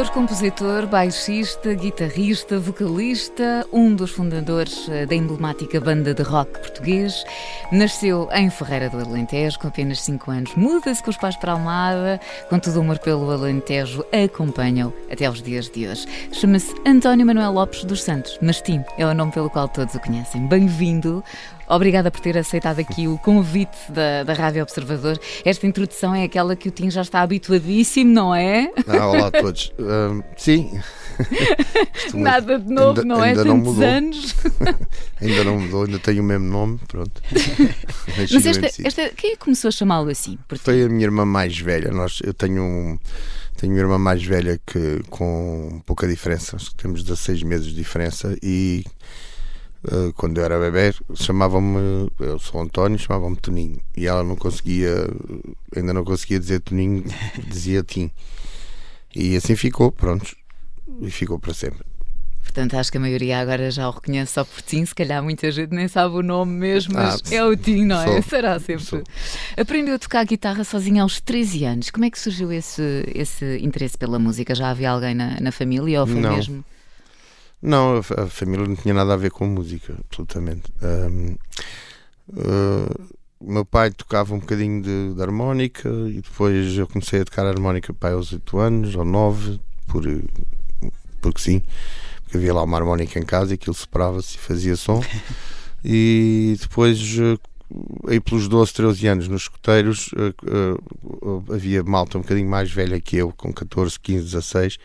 Cantor, compositor, baixista, guitarrista, vocalista, um dos fundadores eh, da emblemática banda de rock português. Nasceu em Ferreira do Alentejo, com apenas 5 anos. Muda-se com os pais para Almada, com todo o amor pelo Alentejo, acompanha-o até aos dias de hoje. Chama-se António Manuel Lopes dos Santos, mas Tim é o nome pelo qual todos o conhecem. Bem-vindo Obrigada por ter aceitado aqui o convite da, da Rádio Observador. Esta introdução é aquela que o Tim já está habituadíssimo, não é? Ah, olá a todos. Uh, sim. Nada de novo, ainda, não é? Ainda não mudou. anos. ainda não mudou, ainda tenho o mesmo nome, pronto. Mas esta, esta, quem é que começou a chamá-lo assim? Foi a minha irmã mais velha. Nós, eu tenho um, tenho uma irmã mais velha que com pouca diferença, temos 16 meses de diferença e quando eu era bebê, chamavam-me, eu sou António, chamavam-me Toninho. E ela não conseguia, ainda não conseguia dizer Toninho, dizia Tim. E assim ficou, pronto. E ficou para sempre. Portanto, acho que a maioria agora já o reconhece só por Tim, se calhar muita gente nem sabe o nome mesmo, mas ah, é o Tim, não é? Sou, Será sempre. Sou. Aprendeu a tocar guitarra sozinho aos 13 anos. Como é que surgiu esse, esse interesse pela música? Já havia alguém na, na família ou foi não. mesmo? Não, a, família não tinha nada a ver com música, absolutamente. Um, uh, o meu pai tocava um bocadinho de, de, harmónica e depois eu comecei a tocar harmónica pai aos 8 anos ou 9, por, porque sim, porque havia lá uma harmónica em casa e aquilo separava-se e fazia som. e depois, aí pelos 12, 13 anos nos escuteiros, uh, uh, havia malta um bocadinho mais velha que eu, com 14, 15, 16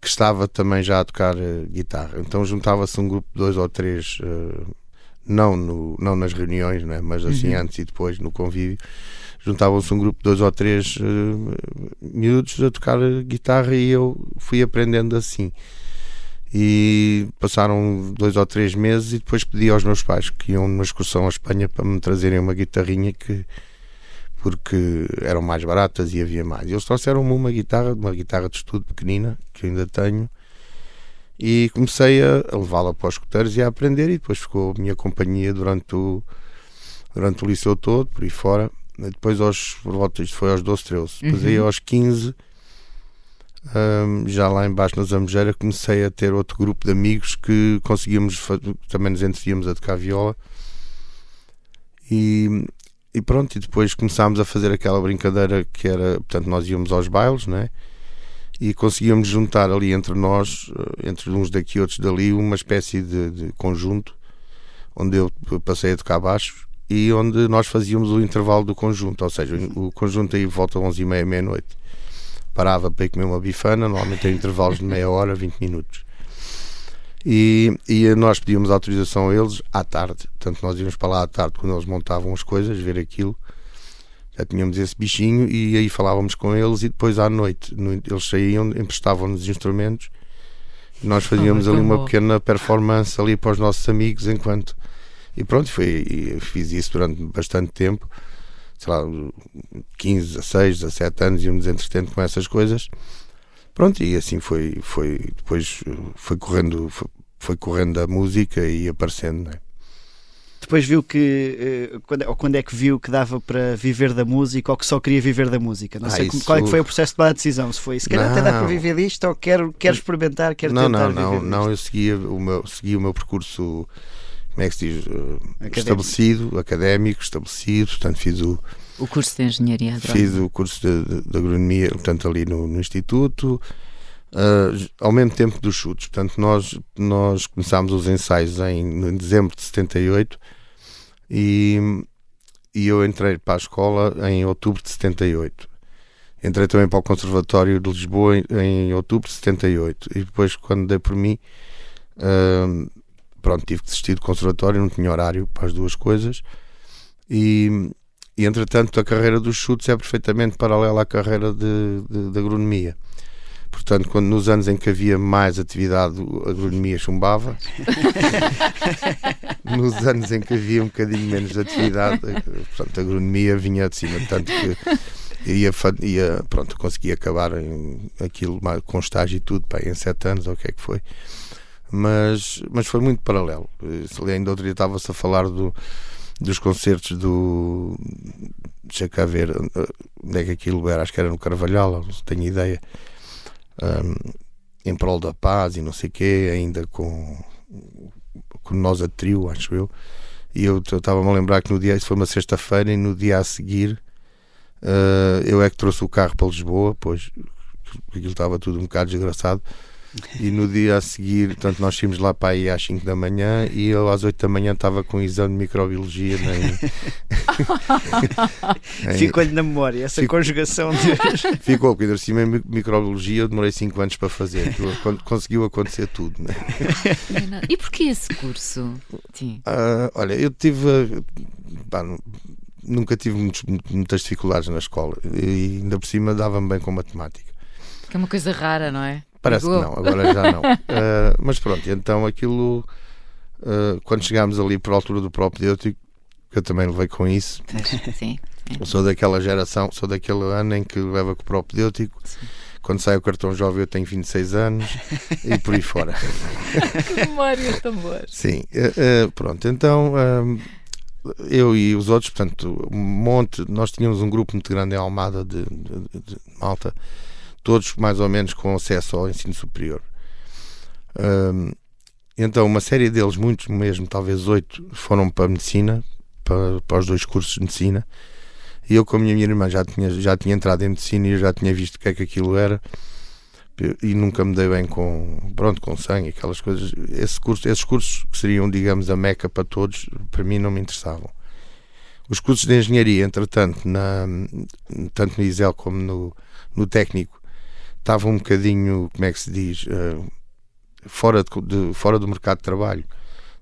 que estava também já a tocar uh, guitarra. Então juntava-se um grupo de dois ou três, uh, não, no, não nas reuniões, né, mas assim uhum. antes e depois no convívio. Juntavam-se um grupo de dois ou três uh, miúdos a tocar guitarra e eu fui aprendendo assim. E passaram dois ou três meses e depois pedi aos meus pais que iam numa excursão à Espanha para me trazerem uma guitarrinha que porque eram mais baratas e havia mais. Eles trouxeram-me uma guitarra, uma guitarra de estudo pequenina, que eu ainda tenho, e comecei a, levá-la para os escuteiros e a aprender, e depois ficou a minha companhia durante o, durante o liceu todo, por aí fora. E depois, aos, por volta, isto foi aos 12, 13. Depois, uhum. aí aos 15, um, já lá embaixo na Zambujeira, comecei a ter outro grupo de amigos que conseguíamos, também nos entendíamos a tocar viola. E, e pronto, e depois começámos a fazer aquela brincadeira que era, portanto, nós íamos aos bailes, né? E conseguíamos juntar ali entre nós, eh, entre uns daqui e outros dali, uma espécie de, de conjunto onde eu passei a tocar baixo e onde nós fazíamos o intervalo do conjunto, ou seja, o conjunto aí volta às 11 e meia, meia-noite. Parava para ir comer uma bifana, normalmente em intervalos de meia hora, 20 minutos. E, e nós pedíamos autorização a eles à tarde. Portanto, nós íamos para lá à tarde quando eles montavam as coisas, ver aquilo. Já tínhamos esse bichinho e aí falávamos com eles. E depois à noite eles saíam, emprestavam-nos instrumentos. E nós fazíamos ali uma pequena performance ali para os nossos amigos enquanto. E pronto, foi, fiz isso durante bastante tempo. Sei lá, 15, 16, 17 anos íamos entretendo com essas coisas. Pronto, e assim foi, foi depois foi correndo, foi, foi correndo a música e aparecendo, é? Depois viu que, eh, quando, ou quando é que viu que dava para viver da música ou que só queria viver da música? Não ah, sei isso... qual é que foi o processo de tomar a decisão. Se foi, se calhar até dá para viver disto ou quero, quero experimentar, quero não, tentar não, não, não, eu seguia o meu, seguia o meu percurso, como é que se diz, eh, académico. estabelecido, académico, estabelecido, portanto fiz o, o curso de Engenharia Agrónoma. Fiz o curso de, de, de Agronomia, portanto, ali no, no Instituto, uh, ao mesmo tempo dos chutes. Portanto, nós, nós começámos os ensaios em, em dezembro de 78 e, e eu entrei para a escola em outubro de 78. Entrei também para o Conservatório de Lisboa em, em outubro de 78 e depois, quando dei por mim, uh, pronto, tive que desistir do Conservatório, não tinha horário para as duas coisas. E, e entretanto a carreira dos chutes é perfeitamente paralela à carreira de, de, de agronomia. Portanto, quando nos anos em que havia mais atividade, a agronomia chumbava. nos anos em que havia um bocadinho menos de atividade, portanto, a agronomia vinha de cima. Tanto que ia, ia pronto, consegui acabar em aquilo com estágio e tudo, pá, em sete anos, ou o que é que foi. Mas, mas foi muito paralelo. Ainda outro dia estava-se a falar do, dos concertos do. Deixa cá ver onde é que aquilo era, acho que era no Carvalhal, não tenho ideia um, em prol da paz e não sei o quê, ainda com, com nós a trio, acho eu. E eu estava-me a lembrar que no dia, isso foi uma sexta-feira, e no dia a seguir uh, eu é que trouxe o carro para Lisboa, pois aquilo estava tudo um bocado desgraçado. E no dia a seguir, portanto, nós fomos lá para aí às 5 da manhã e eu às 8 da manhã estava com um exame de microbiologia. em... Ficou-lhe na memória essa Fico... conjugação de. Ficou, porque ainda cima em microbiologia eu demorei 5 anos para fazer. Conseguiu acontecer tudo. Né? E porquê esse curso? Sim. Uh, olha, eu tive. Pá, nunca tive muitos, muitas dificuldades na escola e ainda por cima dava-me bem com matemática. Que é uma coisa rara, não é? Parece que não, agora já não. Uh, mas pronto, então aquilo, uh, quando chegámos ali por altura do próprio Deutico, que eu também levei com isso. Sim. Eu sou daquela geração, sou daquele ano em que leva com o próprio Deutico. Quando sai o cartão jovem eu tenho 26 anos e por aí fora. que memórias tão boas. Sim, uh, pronto, então eu e os outros, portanto, um monte, nós tínhamos um grupo muito grande em Almada de, de, de Malta todos mais ou menos com acesso ao ensino superior. Um, então, uma série deles, muitos mesmo, talvez oito, foram para a medicina, para, para os dois cursos de medicina. E eu, com a minha irmã, já tinha, já tinha entrado em medicina e já tinha visto o que é que aquilo era. E nunca me dei bem com, pronto, com sangue, aquelas coisas. Esse curso, esses cursos que seriam, digamos, a meca para todos, para mim não me interessavam. Os cursos de engenharia, entretanto, na, tanto no ISEL como no, no técnico, estava um bocadinho, como é que se diz, uh, fora, de, de, fora do mercado de trabalho.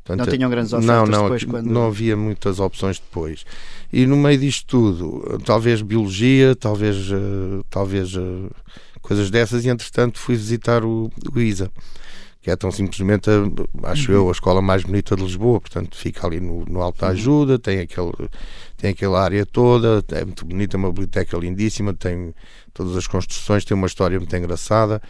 Portanto, não tinham grandes ofertas não, não, depois quando... Não havia muitas opções depois. E no meio disto tudo, talvez biologia, talvez, uh, talvez uh, coisas dessas, e entretanto fui visitar o, o ISA, que é tão simplesmente, acho uhum. eu, a escola mais bonita de Lisboa, portanto fica ali no, no Alto da uhum. Ajuda, tem, aquele, tem aquela área toda, é muito bonita, uma biblioteca lindíssima, tem todas as construções, tem uma história muito engraçada.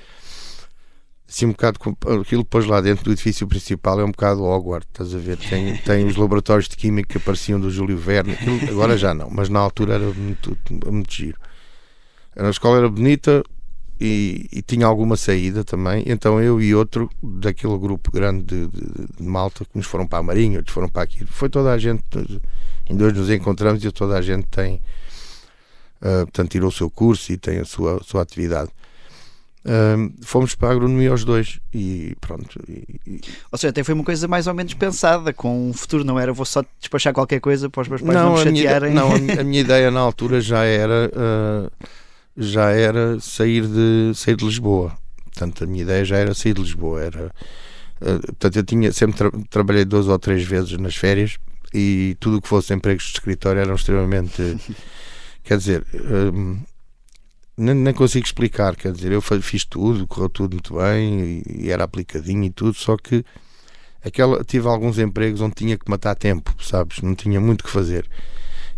Assim, um bocado aquilo depois lá dentro do edifício principal é um bocado Hogwarts, estás a ver? Tem, tem os laboratórios de química que apareciam do Júlio Verne, aquilo, agora já não, mas na altura era muito, muito giro. A escola era bonita e, e, tinha alguma saída também, então eu e outro daquele grupo grande de, de, de malta que uns foram para a Marinha, outros foram para aqui, foi toda a gente, em dois nos encontramos e toda a gente tem uh, portanto tirou o seu curso e tem a sua, a sua atividade. Uh, fomos para a agronomia aos dois e pronto. E, e... Ou seja, até foi uma coisa mais ou menos pensada, com um futuro, não era vou só despachar qualquer coisa para os meus pais não, não me chatearem. Minha, não, a minha ideia na altura já era uh, já era sair de, sair de Lisboa. Portanto, a minha ideia já era sair de Lisboa. Era, uh, portanto, eu tinha, sempre tra trabalhei duas ou três vezes nas férias e tudo o que fosse empregos de escritório eram extremamente Quer dizer, hum, nem, nem, consigo explicar. Quer dizer, eu fiz tudo, correu tudo muito bem e, e era aplicadinho e tudo, só que aquela, tive alguns empregos onde tinha que matar tempo, sabes? Não tinha muito que fazer.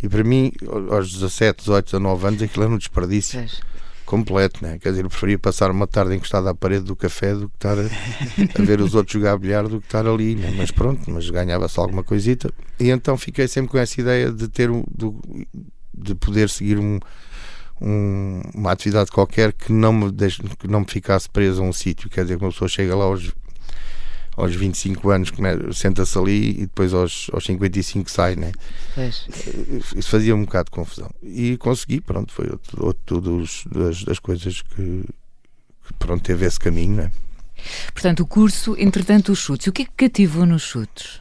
E para mim, aos 17, 18, 19 anos, aquilo era um desperdício. Completo, né? Quer dizer, eu preferia passar uma tarde encostado à parede do café do que estar a, a ver os outros jogar bilhar do que estar ali, né? mas pronto, mas ganhava-se alguma coisita. E então fiquei sempre com essa ideia de ter um, de poder seguir um, um, uma atividade qualquer que não me, deixe, que não me ficasse preso a um sítio. Quer dizer, que uma pessoa chega lá aos, aos 25 anos, senta-se ali e depois aos, aos 55 sai, né? Pois. Isso fazia um bocado de confusão. E consegui, pronto, foi outro, outro dos, das, das coisas que, que, pronto, teve esse caminho, né? Portanto, o curso, entretanto, os chutes. O que é que cativou nos chutes?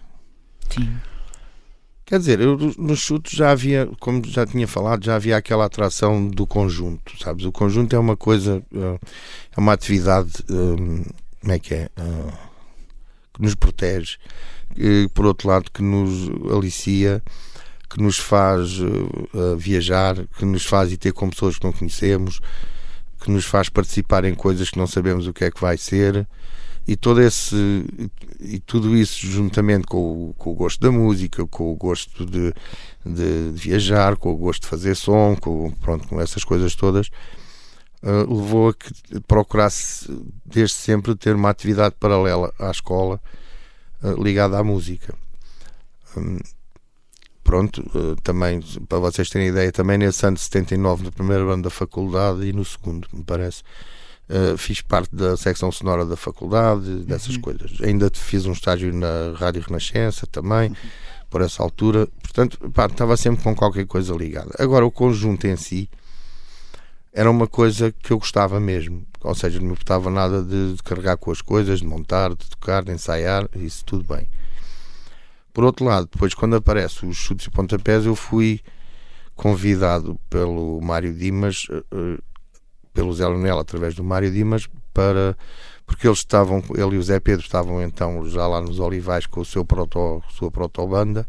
Sim. Quer dizer, eu, nos chutes já havia, como já tinha falado, já havia aquela atração do conjunto, sabes? O conjunto é uma coisa, eh, é uma atividade, eh, como é que é? Que nos protege, por outro lado, que nos alicia, que nos faz uh, viajar, que nos faz ir ter com pessoas que não conhecemos, que nos faz participar em coisas que não sabemos o que é que vai ser. E todo esse e tudo isso juntamente com o, com o gosto da música, com o gosto de, de, viajar, com o gosto de fazer som, com, pronto, com essas coisas todas, uh, levou a que procurasse desde sempre ter uma atividade paralela à escola uh, ligada à música. Um, pronto, uh, também para vocês terem ideia, também nesse ano de 79, na primeira banda da faculdade e no segundo, me parece Uh, fiz parte da secção sonora da faculdade, dessas uhum. coisas. Ainda fiz um estágio na Rádio Renascença também, uhum. por essa altura. Portanto, pá, estava sempre com qualquer coisa ligada. Agora, o conjunto em si era uma coisa que eu gostava mesmo. Ou seja, não me importava nada de, de carregar com as coisas, de montar, de tocar, de ensaiar, isso tudo bem. Por outro lado, depois, quando aparece os chutes e pontapés, eu fui convidado pelo Mário Dimas. Uh, pelo Zé Leonel através do Mário Dimas para porque eles estavam, ele e o Zé Pedro estavam então já lá nos Olivais com o seu proto, sua protobanda.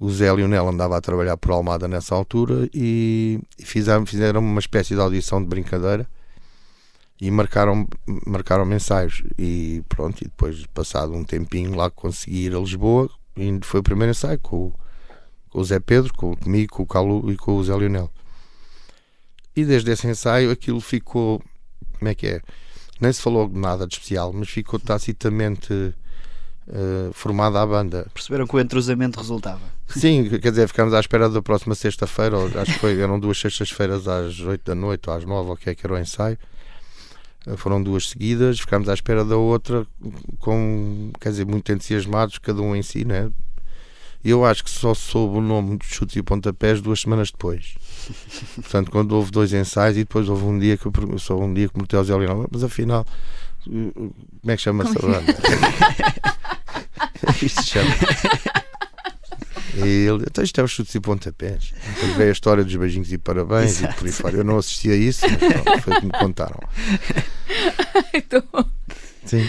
O Zé Leonel andava a trabalhar por Almada nessa altura e, fizeram, fizeram uma espécie de audição de brincadeira e marcaram, marcaram ensaios. E pronto, e depois, passado um tempinho, lá consegui ir a Lisboa e foi o primeiro ensaio com, com o Zé Pedro, com, comigo, com o Calu e com o Zé Leonel. E desde esse ensaio aquilo ficou. Como é que é? Nem se falou nada de especial, mas ficou tacitamente uh, formada a banda. Perceberam que o entrosamento resultava? Sim, quer dizer, ficámos à espera da próxima sexta-feira, acho que foi, eram duas sextas-feiras às oito da noite ou às nove, ou o que é que era o ensaio. Uh, foram duas seguidas, ficámos à espera da outra, com, quer dizer, muito entusiasmados, cada um em si, né? eu acho que só soube o nome de chutes e pontapés duas semanas depois. Portanto, quando houve dois ensaios e depois houve um dia que eu só um dia que me ao Zé Leonel, mas afinal, como é que chama-se a banda? isto chama. E ele, então isto é os chutes e pontapés. Depois veio a história dos beijinhos e parabéns Exato. e por aí fora. Eu não assisti a isso, mas pronto, foi o que me contaram. então, Sim.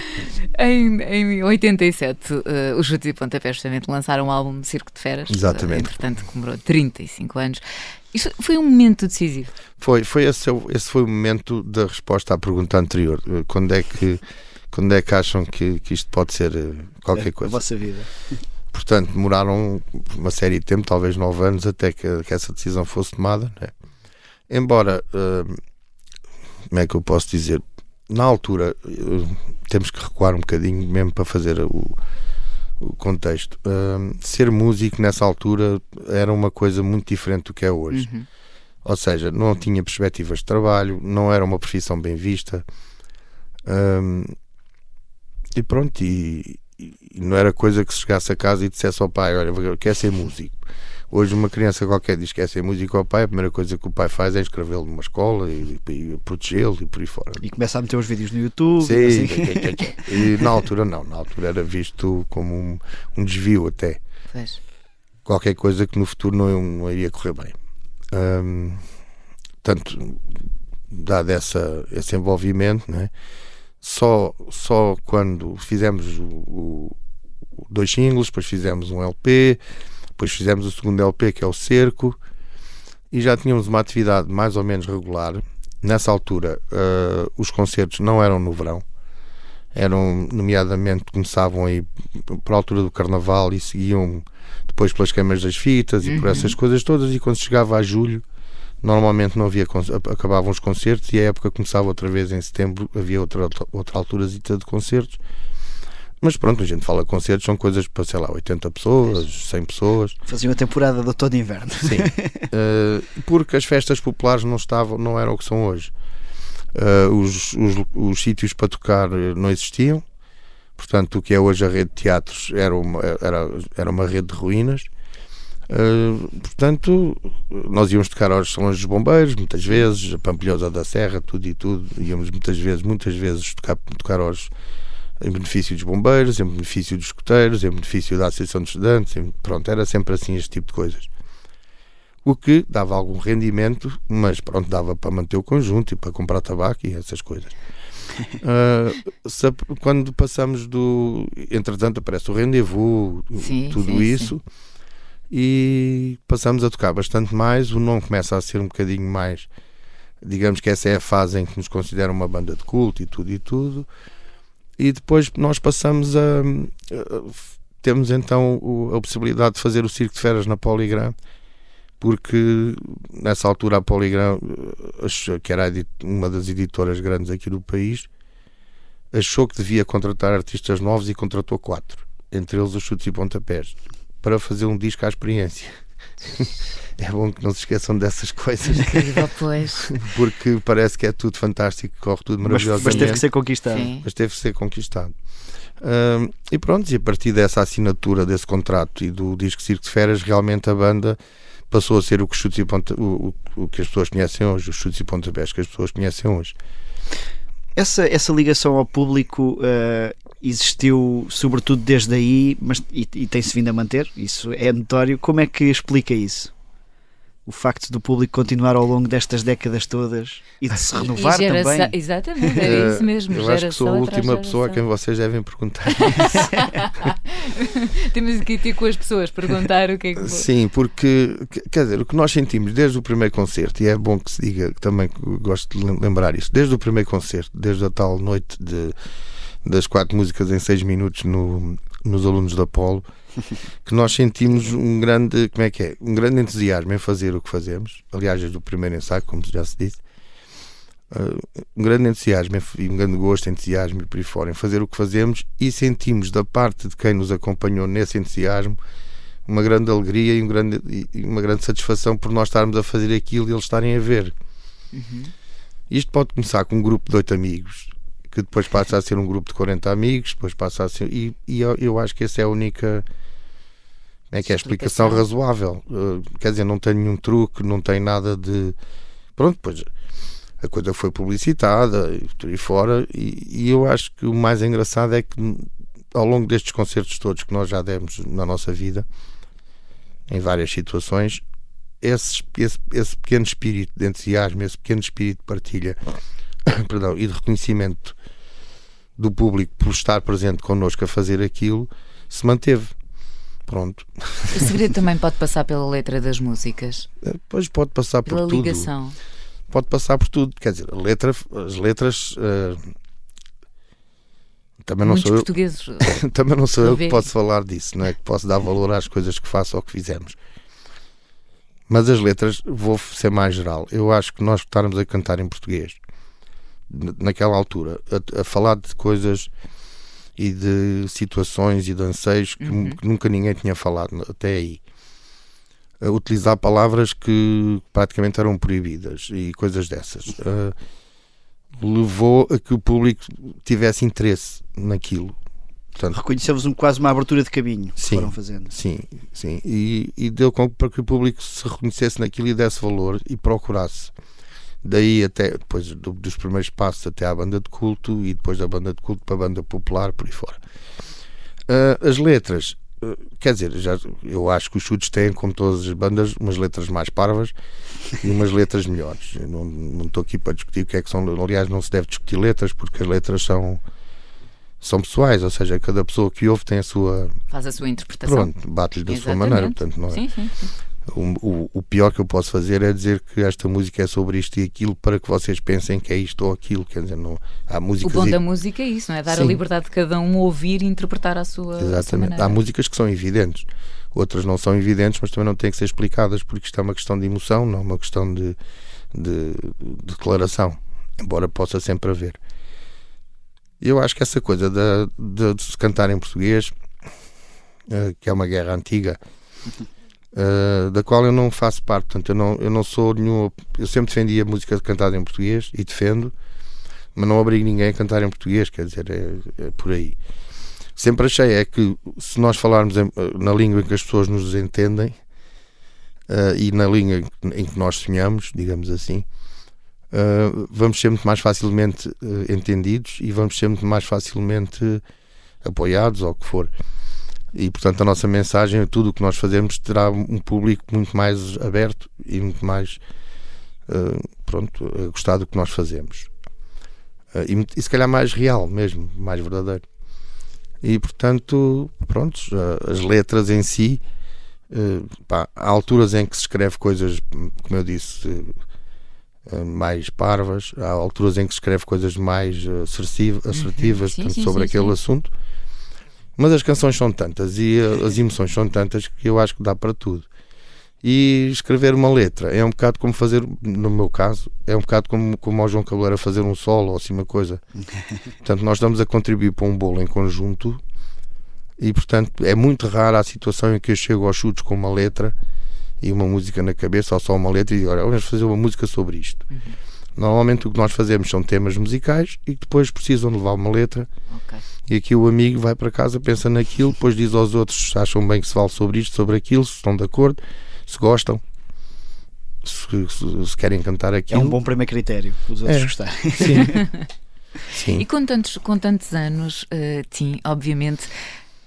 Em, em 87, uh, os Chutes e Pontapés justamente lançaram o álbum Circo de Feras. Exatamente. Uh, entretanto, comemorou 35 anos. Isso foi um momento decisivo? Foi, foi esse, esse foi o momento da resposta à pergunta anterior. Eh, quando é que, quando é que acham que, que isto pode ser eh, qualquer é, coisa? A vossa vida. Portanto, demoraram uma série de tempo, talvez nove anos, até que, que essa decisão fosse tomada. Né? Embora, uh, como é que eu posso dizer? Na altura, uh, temos que recuar um bocadinho mesmo para fazer o, o contexto. Uh, ser músico nessa altura era uma coisa muito diferente do que é hoje. Uhum. Ou seja, não tinha perspectivas de trabalho, não era uma profissão bem vista. E pronto, e, não era coisa que se chegasse a casa e dissesse ao pai: Olha, quer ser músico. Hoje, uma criança qualquer diz que quer ser músico ao pai, a primeira coisa que o pai faz é inscrevê-lo numa escola e, e protegê-lo e por aí fora. E começa a meter os vídeos no YouTube. Sim, assim. e na altura não, na altura era visto como um, um desvio até. Pois. Qualquer coisa que no futuro não, não iria correr bem. Hum, tanto dado essa, esse envolvimento, né? Só, só quando fizemos o, o, dois singles, depois fizemos um LP, depois fizemos o segundo LP, que é o Cerco, e já tínhamos uma atividade mais ou menos regular. Nessa altura, uh, os concertos não eram no verão, eram, nomeadamente, começavam aí por altura do Carnaval e seguiam depois pelas câmaras das fitas e por uhum. essas coisas todas. E quando chegava a julho, normalmente não havia acabavam os concertos e a época começava outra vez em setembro, havia outra, outra altura de concertos mas pronto, a gente fala concertos, são coisas para, sei lá, 80 pessoas, 100 pessoas. Faziam a temporada do todo inverno. Sim. uh, porque as festas populares não estavam, não eram o que são hoje. Uh, os, os, os sítios para tocar não existiam. Portanto, o que é hoje a rede de teatros era uma, era, era uma rede de ruínas. Uh, portanto, nós íamos tocar aos salões dos bombeiros, muitas vezes, a Pampilhosa da Serra, tudo e tudo. Íamos muitas vezes, muitas vezes tocar, tocar aos em benefício dos bombeiros, em benefício dos escuteiros, em benefício da Associação de Estudantes, em, pronto, era sempre assim este tipo de coisas. O que dava algum rendimento, mas pronto, dava para manter o conjunto e para comprar tabaco e essas coisas. uh, quando passamos do. Entretanto, aparece o rendezvous, sim, tudo sim, isso. Sim. E passamos a tocar bastante mais. O nome começa a ser um bocadinho mais. Digamos que essa é a fase em que nos considera uma banda de culto e tudo e tudo. E depois nós passamos a. temos então a possibilidade de fazer o Circo de Feras na Poligram, porque nessa altura a Poligram, que era uma das editoras grandes aqui do país, achou que devia contratar artistas novos e contratou quatro, entre eles os chutes e pontapés para fazer um disco à experiência. é bom que não se esqueçam dessas coisas. Incrível, pois. Porque parece que é tudo fantástico, corre tudo maravilhosamente. Mas, mas teve que ser conquistado. Sim. Mas teve que ser conquistado. Uh, e pronto, e a partir dessa assinatura desse contrato e do disco Circo de Feras, realmente a banda passou a ser o que, chutes e ponta, o, o, o que as pessoas conhecem hoje, os chutes e pontapés que as pessoas conhecem hoje. Essa, essa ligação ao público uh, existiu sobretudo desde aí mas, e, e tem-se vindo a manter, isso é notório. Como é que explica isso? o facto do público continuar ao longo destas décadas todas e de se renovar também. Exatamente, é isso mesmo. Eu acho que sou a última pessoa a quem vocês devem perguntar isso. Temos que ir ter com as pessoas, perguntar o que é que. Sim, porque, quer dizer, o que nós sentimos desde o primeiro concerto, e é bom que se diga também, gosto de lembrar isso, desde o primeiro concerto, desde a tal noite de, das quatro músicas em seis minutos no, nos alunos da Polo que nós sentimos um grande, como é que é? Um grande entusiasmo em fazer o que fazemos. Aliás, desde o primeiro ensaio, como já se disse, uh, um grande entusiasmo e um grande gosto, entusiasmo e por aí fora em fazer o que fazemos e sentimos da parte de quem nos acompanhou nesse entusiasmo uma grande alegria e, um grande, e uma grande satisfação por nós estarmos a fazer aquilo e eles estarem a ver. Uhum. Isto pode começar com um grupo de oito amigos que depois passa a ser um grupo de 40 amigos, depois passa a ser. E, e eu, eu, acho que essa é a única. É que é a explicação, razoável. Uh, quer dizer, não tem nenhum truque, não tem nada de. Pronto, depois a coisa foi publicitada e por aí fora. E, e, eu acho que o mais engraçado é que ao longo destes concertos todos que nós já demos na nossa vida, em várias situações, esse, esse, esse pequeno espírito de entusiasmo, esse pequeno espírito de partilha perdão, e de reconhecimento do público por estar presente connosco a fazer aquilo se manteve. Pronto. O segredo também pode passar pela letra das músicas. Eh, pois pode passar pela por tudo. ligação. Pode passar por tudo. Quer dizer, letra, as letras. Uh, também não Muitos sou portugueses eu, também não sou eu que posso falar disso, não é? Que posso dar valor às coisas que faço ou que fizemos. Mas as letras, vou ser mais geral. Eu acho que nós estarmos a cantar em português naquela altura, a, a, falar de coisas e de situações e de anseios que, uhum. que nunca ninguém tinha falado até aí. A utilizar palavras que praticamente eram proibidas e coisas dessas. Uh, levou a que o público tivesse interesse naquilo. Reconheceu-vos um, quase uma abertura de caminho que sim, foram fazendo. Sim, sim. E, e deu para que o público se reconhecesse naquilo e desse valor e procurasse daí até depois do, dos primeiros passos até à banda de culto e depois da banda de culto para a banda popular por aí fora uh, as letras uh, quer dizer já, eu acho que os chutes têm como todas as bandas umas letras mais parvas e umas letras melhores eu não, não estou aqui para discutir o que é que são aliás não se deve discutir letras porque as letras são são pessoais, ou seja, cada pessoa que ouve tem a sua. Faz a sua interpretação. Pronto, bate-lhe da Exatamente. sua maneira, portanto, não é? Sim, sim, sim. O, o, pior que eu posso fazer é dizer que esta música é sobre isto e aquilo para que vocês pensem que é isto ou aquilo. Quer dizer, não, há músicas. O bom e... da música é isso, não é? Dar Sim. a liberdade de cada um ouvir e interpretar a sua. Exatamente. A sua há músicas que são evidentes, outras não são evidentes, mas também não têm que ser explicadas porque isto é uma questão de emoção, não é uma questão de, de, de declaração, embora possa sempre haver. Eu acho que essa coisa de, de, de se cantar em português, uh, que é uma guerra antiga. Uh, da qual eu não faço parte. Portanto, eu não, eu não sou nenhum. Eu sempre defendi a música cantada em português e defendo, mas não obrigo ninguém a cantar em português, quer dizer, é, é por aí. Sempre achei é que se nós falarmos em, na língua em que as pessoas nos entendem uh, e na língua em que nós sonhamos, digamos assim, uh, vamos ser muito mais facilmente entendidos e vamos ser muito mais facilmente apoiados ou o que for e portanto a nossa mensagem, tudo o que nós fazemos terá um público muito mais aberto e muito mais uh, pronto, a gostar do que nós fazemos uh, e, e, se calhar mais real mesmo, mais verdadeiro e portanto pronto, uh, as letras em si Uh, pá, há alturas em que se escreve coisas, como eu disse, mais parvas, há alturas em que se escreve coisas mais assertivas, assertivas uhum. sim, sim, sobre sim, aquele assunto. Mas as canções são tantas e as emoções são tantas que eu acho que dá para tudo. E escrever uma letra é um bocado como fazer, no meu caso, é um bocado como, como ao João Cabeleira fazer um solo ou assim uma coisa. Portanto, nós estamos a contribuir para um bolo em conjunto e, portanto, é muito rara a situação em que eu chego aos chutes com uma letra e uma música na cabeça ou só uma letra e digo, olha, vamos fazer uma música sobre isto. Uhum. Normalmente o que nós fazemos são temas musicais e que depois precisam levar uma letra. Okay. E aqui o amigo vai para casa, pensa naquilo, depois diz aos outros se acham bem que se fale sobre isto, sobre aquilo, se estão de acordo se gostam, se, se, se querem cantar aquilo. É um bom primeiro critério, os outros é. gostarem. Sim. Sim. E com tantos, com tantos anos, uh, Tim, obviamente,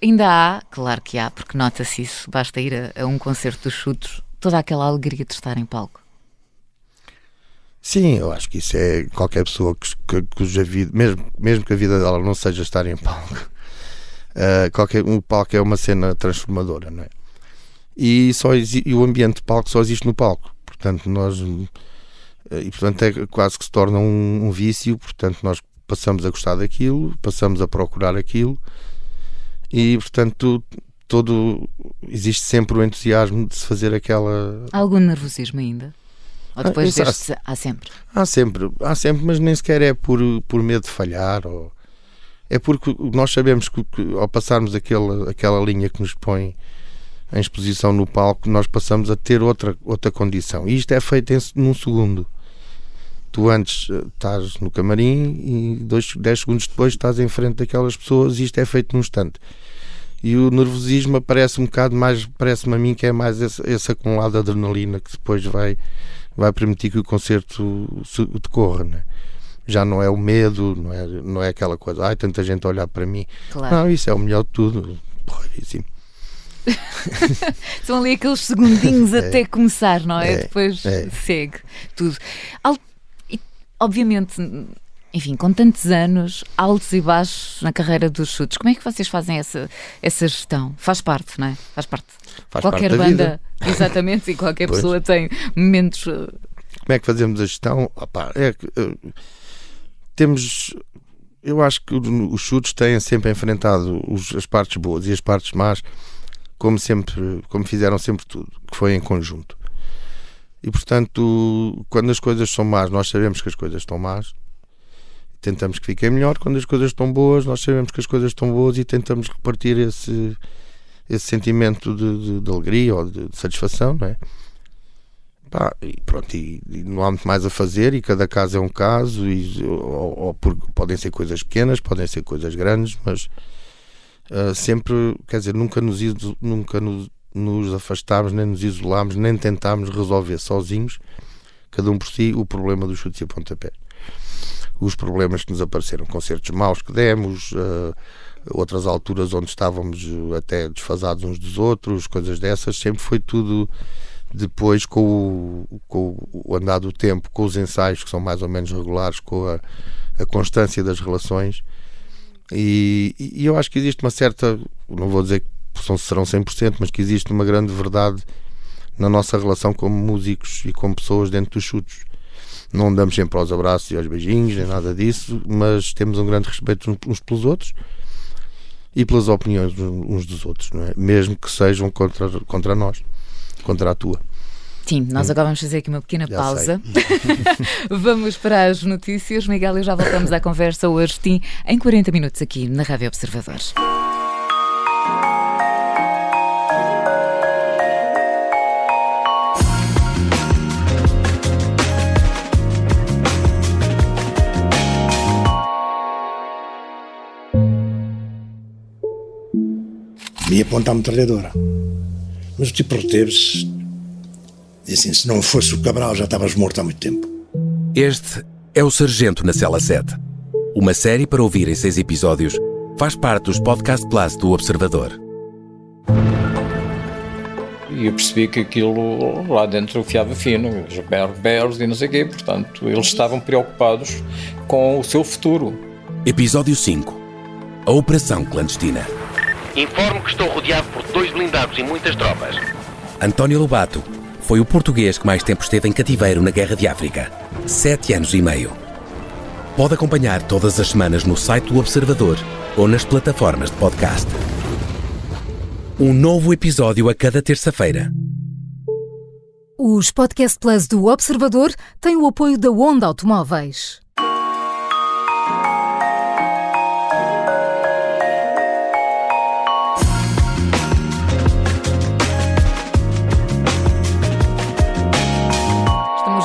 ainda há, claro que há, porque nota-se isso, basta ir a, a um concerto dos chutos, toda aquela alegria de estar em palco. Sim, eu acho que isso é qualquer pessoa que, que, cuja vida, mesmo, mesmo que a vida dela não seja estar em palco, uh, qualquer, um palco é uma cena transformadora, não é? e, só e o ambiente de palco só existe no palco. Portanto, nós e portanto é quase que se torna um, um, vício, portanto nós passamos a gostar daquilo, passamos a procurar aquilo e portanto todo existe sempre o entusiasmo de se fazer aquela há algum nervosismo ainda? Ou depois ah, deste, há, há, sempre? Há sempre, há sempre, mas nem sequer é por, por medo de falhar ou é porque nós sabemos que, que ao passarmos aquela, aquela linha que nos põe em exposição no palco, nós passamos a ter outra, outra condição. E isto é feito em, num segundo. Tu antes eh, estás no camarim e dois, dez segundos depois estás em frente daquelas pessoas e isto é feito num instante. E o nervosismo aparece um bocado mais, parece-me a mim que é mais esse, esse acumulado de adrenalina que depois vai, vai permitir que o concerto decorra, né? já não é o medo, não é, não é aquela coisa, ai, tanta gente a olhar para mim. Claro. Não, isso é o melhor de tudo. Porríssimo. São ali aqueles segundinhos é, até começar, não é? é Depois é. segue tudo. E, obviamente, enfim, com tantos anos, altos e baixos na carreira dos chutes, como é que vocês fazem essa, essa gestão? Faz parte, não é? Faz parte. Faz qualquer parte banda, exatamente, e qualquer pois. pessoa tem momentos. Uh, como é que fazemos a gestão? Opa, é uh, temos eu acho que os chutes têm sempre enfrentado os, as partes boas e as partes más como sempre, como fizeram sempre tudo, que foi em conjunto. E portanto, quando as coisas são más, nós sabemos que as coisas estão más, tentamos que fiquem melhor. Quando as coisas estão boas, nós sabemos que as coisas estão boas e tentamos repartir esse, esse sentimento de, de, de alegria ou de, de, satisfação, não é? Pá, e pronto, e, e, não há muito mais a fazer e cada caso é um caso e, ou, ou por, podem ser coisas pequenas, podem ser coisas grandes, mas uh, sempre, quer dizer, nunca nos, nunca nos, nos afastámos, nem nos isolámos, nem tentámos resolver sozinhos, cada um por si, o problema dos chutes e pontapés. Os problemas que nos apareceram, concertos maus que demos, uh, outras alturas onde estávamos até desfasados uns dos outros, coisas dessas, sempre foi tudo depois com o, com o andar do tempo, com os ensaios que são mais ou menos regulares, com a, a constância das relações, e, e, eu acho que existe uma certa, não vou dizer que serão 100%, mas que existe uma grande verdade na nossa relação como músicos e como pessoas dentro dos chutos. Não andamos sempre aos abraços e aos beijinhos, nem nada disso, mas temos um grande respeito uns pelos outros e pelas opiniões uns dos outros, não é? mesmo que sejam contra, contra nós, contra a tua. Sim, nós hum. agora vamos fazer aqui uma pequena já pausa. vamos para as notícias. Miguel e já voltamos à conversa hoje, Tim, em 40 minutos aqui na Rádio Observadores. Me aponta a metralhadora. Mas o tipo reteve-se e assim, se não fosse o Cabral, já estavas morto há muito tempo. Este é o Sargento na Cela 7. Uma série para ouvir em seis episódios. Faz parte dos Podcast Plus do Observador. E eu percebi que aquilo lá dentro fiava fino, os berros, berros e não sei o quê. Portanto, eles estavam preocupados com o seu futuro. Episódio 5 A Operação Clandestina. Informo que estou rodeado por dois blindados e muitas tropas. António Lobato foi o português que mais tempo esteve em cativeiro na Guerra de África. Sete anos e meio. Pode acompanhar todas as semanas no site do Observador ou nas plataformas de podcast. Um novo episódio a cada terça-feira. Os Podcast Plus do Observador têm o apoio da Onda Automóveis.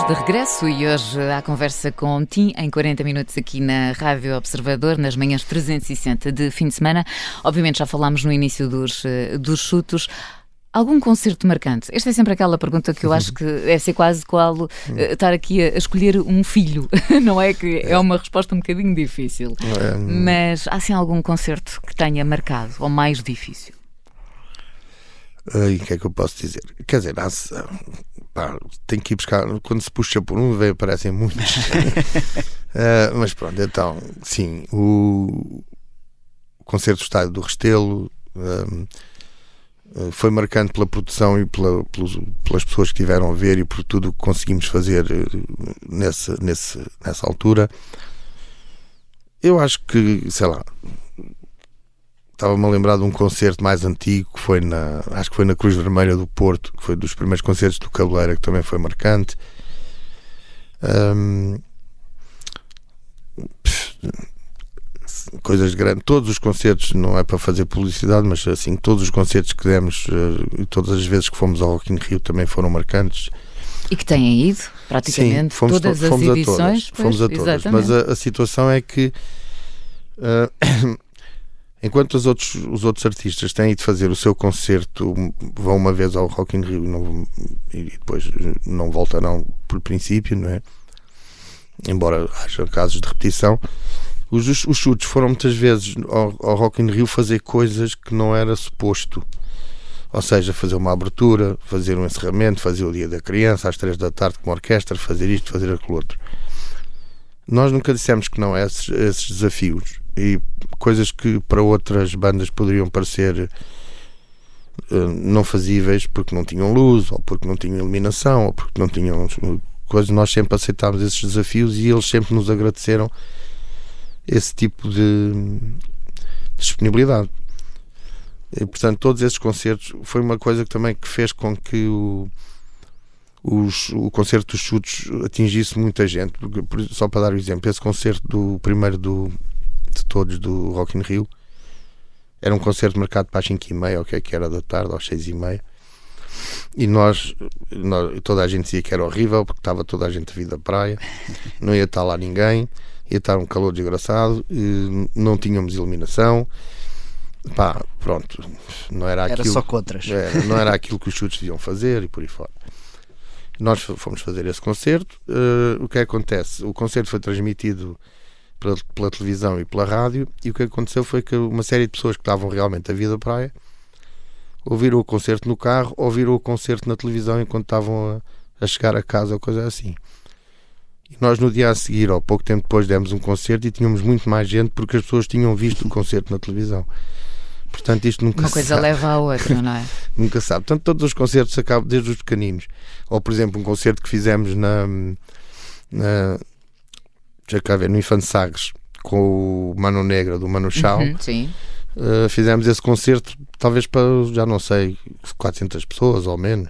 De regresso e hoje a conversa com Tim em 40 minutos aqui na Rádio Observador, nas manhãs 360 de fim de semana. Obviamente já falámos no início dos, eh, dos chutos. Algum concerto marcante? Esta é sempre aquela pergunta que eu acho que deve ser quase qual uh, estar aqui a, escolher um filho, não é? Que é uma resposta um bocadinho difícil. É, Mas há assim algum concerto que tenha marcado ou mais difícil? E o que é que eu posso dizer? Quer dizer, há, pá, tem que ir buscar. Quando se puxa por um, vem, aparecem muitos. uh, mas pronto, então, sim, o, o concerto do Estádio do Restelo um, eh, foi marcante pela produção e pela, pelas pessoas que tiveram a ver e por tudo o que conseguimos fazer eh, nessa, nessa, nessa altura. Eu acho que, sei lá, Estava-me a lembrar de um concerto mais antigo que foi na. Acho que foi na Cruz Vermelha do Porto, que foi dos primeiros concertos do Cabeleira, que também foi marcante. Coisas grandes. Todos os concertos, não é para fazer publicidade, mas assim, todos os concertos que demos eh, e todas as vezes que fomos ao Rock in Rio também foram marcantes. E que têm ido, praticamente, Sim, fomos todas to fomos as edições. A todas, pois, fomos a todas. Mas a, a, situação é que. Uh, Enquanto os outros, os outros artistas têm de fazer o seu concerto, vão uma vez ao Rock in Rio não, e depois não voltarão por princípio, não é? Embora haja casos de repetição. Os, os chutes foram muitas vezes ao, ao Rock in Rio fazer coisas que não era suposto. Ou seja, fazer uma abertura, fazer um encerramento, fazer o dia da criança às três da tarde com uma orquestra, fazer isto, fazer aquilo outro. Nós nunca dissemos que não a esses, esses desafios e coisas que para outras bandas poderiam parecer uh, não fazíveis porque não tinham luz, ou porque não tinham iluminação, ou porque não tinham coisas. Nós sempre aceitámos esses desafios e eles sempre nos agradeceram esse tipo de disponibilidade. E, portanto, todos esses concertos foi uma coisa que também que fez com que o, os, o concerto dos chutes atingisse muita gente. Porque, só para dar o um exemplo, esse concerto do primeiro do de todos do Rock in Rio. Era um concerto marcado para as 5 e meia, ok, que era da tarde, às 6 e meia. E nós, nós, toda a gente dizia que era horrível, porque estava toda a gente a vir da praia, não ia estar lá ninguém, ia estar um calor desgraçado, não tínhamos iluminação. Pá, pronto, não era aquilo. Era só contras. É, não era aquilo que os chutes deviam fazer e por aí fora. Nós fomos fazer esse concerto. Uh, o que acontece? O concerto foi transmitido pela, pela, televisão e pela rádio, e o que aconteceu foi que uma série de pessoas que estavam realmente a vida praia ouviram o concerto no carro, ouviram o concerto na televisão enquanto estavam a, a chegar a casa ou coisa assim. E nós no dia a seguir, ou pouco tempo depois, demos um concerto e tínhamos muito mais gente porque as pessoas tinham visto o concerto na televisão. Portanto, isto nunca Uma coisa sabe. leva à outra, não é? nunca sabe. Portanto, todos os concertos acabam, desde os pequeninos. Ou, por exemplo, um concerto que fizemos na, na já cá ver, no Infante Sagres, com o Mano Negra do Mano Chao. Uhum, sim. Uh, fizemos esse concerto, talvez para, já não sei, 400 pessoas ou menos.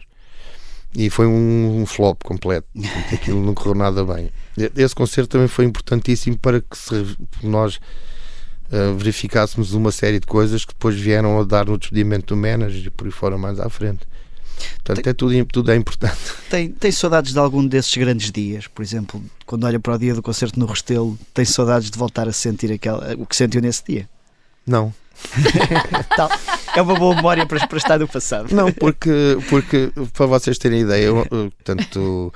E foi um, um flop completo. Aquilo não correu nada bem. Esse concerto também foi importantíssimo para que se, nós uh, verificássemos uma série de coisas que depois vieram a dar no despedimento do manager e por aí fora mais à frente. Portanto, tem, é tudo, tudo é importante. Tem, tem saudades de algum desses grandes dias? Por exemplo, quando olha para o dia do concerto no Restelo, tem saudades de voltar a sentir aquela, o que sentiu nesse dia? Não. é uma boa memória para, para estar no passado. Não, porque, porque para vocês terem ideia, eu, eu, tanto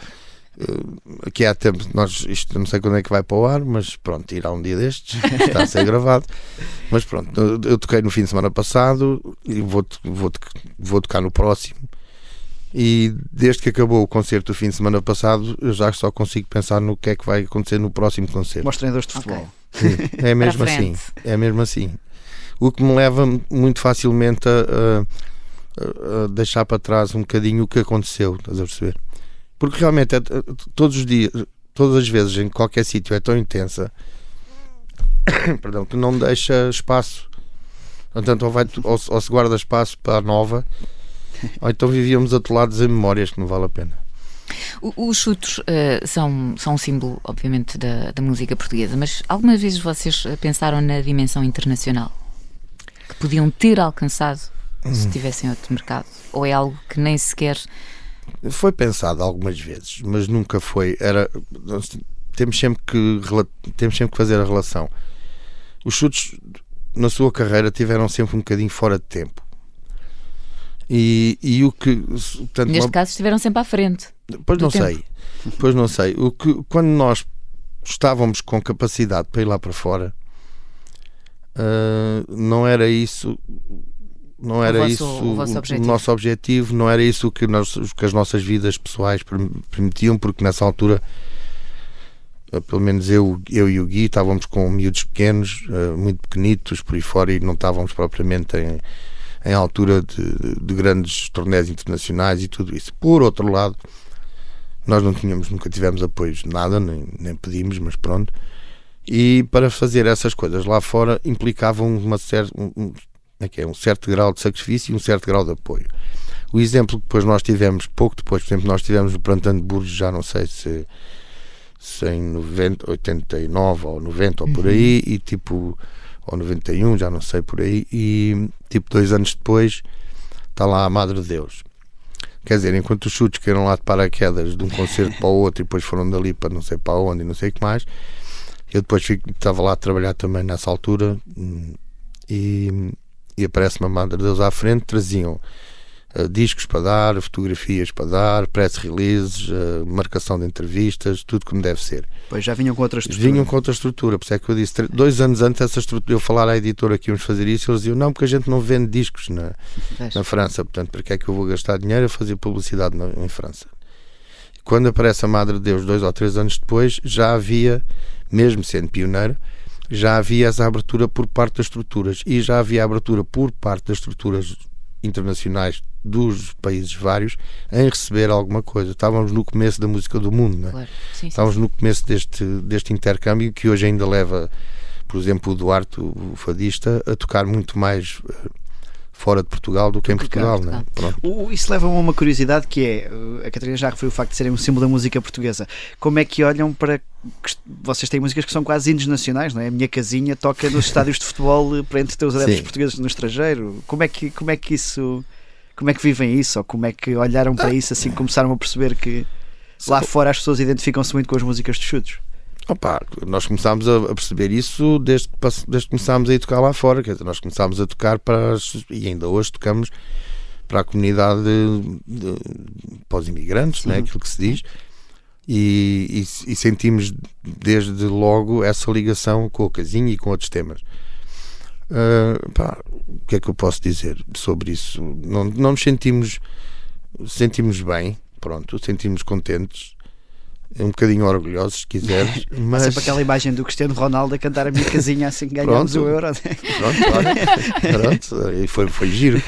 aqui há tempo, nós, isto não sei quando é que vai para o ar, mas pronto, irá um dia destes, está a ser gravado. Mas pronto, eu, eu, toquei no fim de semana passado e vou, vou, vou tocar no próximo. E desde que acabou o concerto do fim de semana passado, eu já só consigo pensar no que é que vai acontecer no próximo concerto. Mos treinadores de futebol. Okay. Sim, é mesmo assim. É mesmo assim. O que me leva muito facilmente a, uh, deixar para trás um bocadinho o que aconteceu, estás a perceber? Porque realmente é, todos os dias, todas as vezes, em qualquer sítio, é tão intensa perdão, que não deixa espaço. Portanto, ou, vai, ou, ou se guarda espaço para a nova, ou então vivíamos atolados em memórias que não vale a pena. Os chutos uh, são, são um símbolo, obviamente, da, da música portuguesa, mas algumas vezes vocês eh, pensaram na dimensão internacional? Que podiam ter alcançado se hum. tivessem outro mercado? Ou é algo que nem sequer. Foi pensado algumas vezes, mas nunca foi. Era, temos, sempre que, temos sempre que fazer a relação. Os chutes, na sua carreira, tiveram sempre um bocadinho fora de tempo. E, e o que. Portanto, Neste uma... caso, estiveram sempre à frente. Pois não tempo. sei. Pois não sei. O que, quando nós estávamos com capacidade para ir lá para fora, uh, não era isso. Não era o vosso, isso o, o, o, nosso objetivo, não era isso que, nós, que as nossas vidas pessoais permitiam, porque nessa altura, uh, pelo menos eu, eu e o Gui, estávamos com miúdos pequenos, uh, muito pequenitos por aí fora, e não estávamos propriamente em, em altura de, de grandes torneios internacionais e tudo isso. Por outro lado, nós não tínhamos, nunca tivemos apoios de nada, nem, nem pedimos, mas pronto. E para fazer essas coisas lá fora implicavam uma certa, um, é, um certo grau de sacrifício e um certo grau de apoio. O exemplo que depois nós tivemos, pouco depois, por exemplo, nós tivemos o Plantão de Burgos, já não sei se, se em 90, 89 ou 90 ou por aí, uhum. e tipo, ou 91, já não sei por aí, e tipo, dois anos depois está lá a Madre de Deus. Quer dizer, enquanto os chutes caíram lá de paraquedas de um concerto para o outro e depois foram dali para não sei para onde e não sei o que mais, eu depois fico, estava lá a trabalhar também nessa altura hum, e, e aparece-me a Madre Deus à frente, traziam uh, discos para dar, fotografias para dar, press releases, uh, marcação de entrevistas, tudo como deve ser. Pois já vinham com outra estrutura. Vinham com outra estrutura, por isso é que eu disse, dois anos antes essa estrutura, eu falar à editora que íamos fazer isso, eles diziam, não, porque a gente não vende discos na, na França, portanto, para que é que eu vou gastar dinheiro a fazer publicidade na, em França? Quando aparece a Madre de Deus, dois ou três anos depois, já havia, mesmo sendo pioneira, já havia essa abertura por parte das estruturas e já havia abertura por parte das estruturas internacionais dos países vários em receber alguma coisa. Estávamos no começo da música do mundo, não é? Claro. Sim, Estávamos sim. no começo deste, deste intercâmbio que hoje ainda leva, por exemplo, o Duarte, o fadista, a tocar muito mais eh, fora de Portugal do que em Portugal. Né? O, isso leva-me a uma curiosidade que é, a Catarina já referiu o facto de serem um símbolo da música portuguesa. Como é que olham para vocês têm músicas que são quase índios nacionais, não é? A minha casinha toca nos estádios de futebol para entreter os adeptos Sim. portugueses no estrangeiro. Como é que como é que isso como é que vivem isso ou como é que olharam para isso assim começaram a perceber que lá fora as pessoas identificam-se muito com as músicas de chutos? Opa, nós começámos a, perceber isso desde, desde que começámos a ir tocar lá fora. Quer dizer, nós começámos a tocar para. e ainda hoje tocamos para a comunidade de, de, para os imigrantes, né, aquilo que se diz. E, e, e, sentimos desde logo essa ligação com o casinho e com outros temas. Uh, pá, o que é que eu posso dizer sobre isso? Não, não nos sentimos sentimos bem, pronto, sentimos contentes um bocadinho orgulhosos, se quiseres. Mas... Sempre aquela imagem do Cristiano Ronaldo a cantar a minha casinha assim que ganhamos o euro. Pronto, olha, pronto, e foi, foi giro.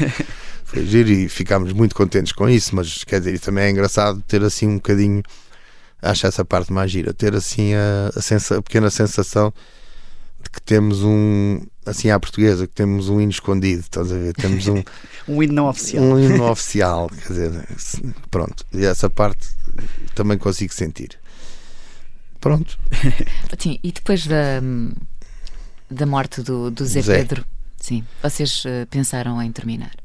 Foi giro e ficámos muito contentes com isso, mas quer dizer, também é engraçado ter assim um bocadinho, acho essa parte mais gira, ter assim a, a, sensa, a pequena sensação de que temos um, assim à portuguesa, que temos um hino escondido, estás a ver? Temos um, um hino não oficial. Um hino não oficial, quer dizer, pronto, e essa parte também consigo sentir. Pronto. Sim, e depois da, da morte do, do Zé, Zé. Pedro, sim, vocês uh, pensaram em terminar?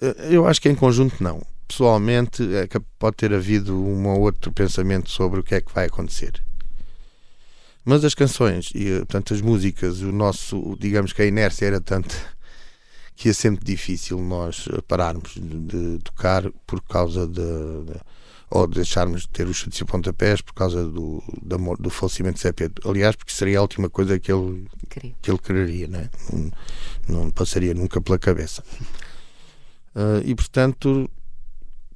Eh, eu acho que em conjunto não. Pessoalmente, é que pode ter havido um ou outro pensamento sobre o que é que vai acontecer. Mas as canções e eh, tantas as músicas, o nosso, digamos que a inércia era tanta que é sempre difícil nós pararmos de, de tocar por causa de, de, ou deixarmos de ter os chutes e pontapés por causa do, do, do falecimento de Zé Pedro. Aliás, porque seria a última coisa que ele, que ele quereria, né? não, não passaria nunca pela cabeça. Uh, e portanto,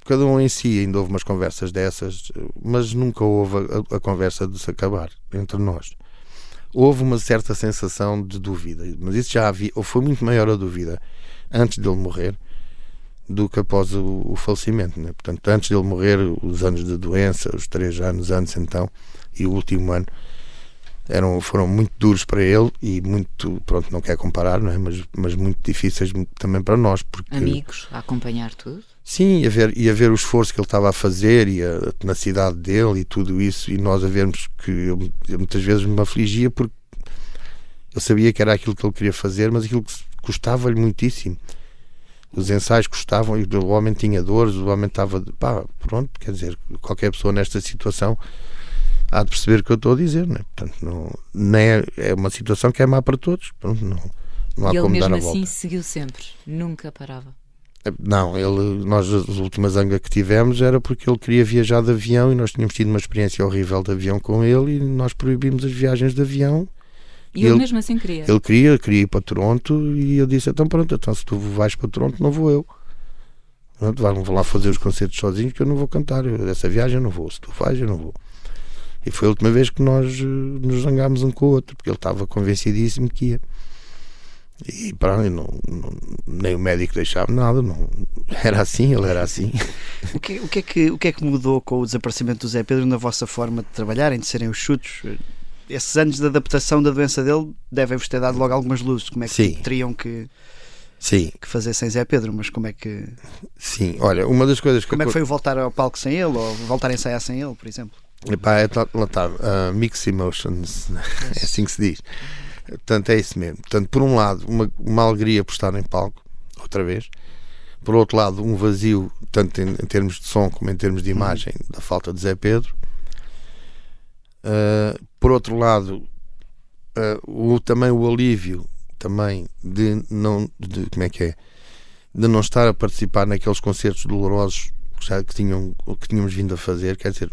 cada um em si ainda houve umas conversas dessas, mas nunca houve a, a conversa de se acabar entre nós houve uma certa sensação de dúvida, mas isso já havia, ou foi muito maior a dúvida antes dele morrer do que após o, o falecimento. Né? Portanto, antes dele morrer, os anos de doença, os três anos antes então, e o último ano, eram, foram muito duros para ele e muito, pronto, não quer comparar, não é? mas, mas muito difíceis também para nós. Porque, Amigos a acompanhar tudo? Sim, e a, ver, e a ver o esforço que ele estava a fazer e a, a tenacidade dele e tudo isso, e nós a vermos que eu, eu muitas vezes me afligia porque eu sabia que era aquilo que ele queria fazer, mas aquilo que custava-lhe muitíssimo. Os ensaios custavam o homem tinha dores, o homem estava. pá, pronto, quer dizer, qualquer pessoa nesta situação há de perceber o que eu estou a dizer, né? Portanto, não, nem é, é uma situação que é má para todos. Pronto, não, não há e ele como mesmo dar a assim volta. seguiu sempre, nunca parava. Não, ele, nós a última zanga que tivemos era porque ele queria viajar de avião e nós tínhamos tido uma experiência horrível de avião com ele e nós proibimos as viagens de avião. E ele, ele mesmo assim queria? Ele queria, queria ir para Toronto e eu disse, então pronto, então se tu vais para Toronto não vou eu. Pronto, vão lá fazer os concertos sozinhos que eu não vou cantar. Eu, dessa viagem eu não vou, se tu vais eu não vou. E foi a última vez que nós eh, nos zangámos um com o outro, porque ele estava convencidíssimo que ia. E para não, não, nem o médico deixava nada, não, era assim, ele era assim. O que, o, que é que, o que é que mudou com o desaparecimento do Zé Pedro na vossa forma de trabalharem, de serem os chutos? Esses anos de adaptação da doença dele devem-vos ter dado logo algumas luzes. Como é que Sim. teriam que, Sim. que fazer sem Zé Pedro? Mas como é que. Sim, olha, uma das coisas que. Como é que foi voltar ao palco sem ele ou voltar a ensaiar sem ele, por exemplo? Epá, é, lá está, uh, mixed emotions, é assim que se diz. Portanto, é isso mesmo. Portanto, por um lado, uma, uma alegria por estar em palco, outra vez. Por outro lado, um vazio, tanto em, em termos de som como em termos de imagem, da falta de Zé Pedro. Uh, por outro lado, uh, o, também o alívio também de não de, como é que é de não estar a participar naqueles concertos dolorosos que, já, que, tinham, que tínhamos vindo a fazer quer dizer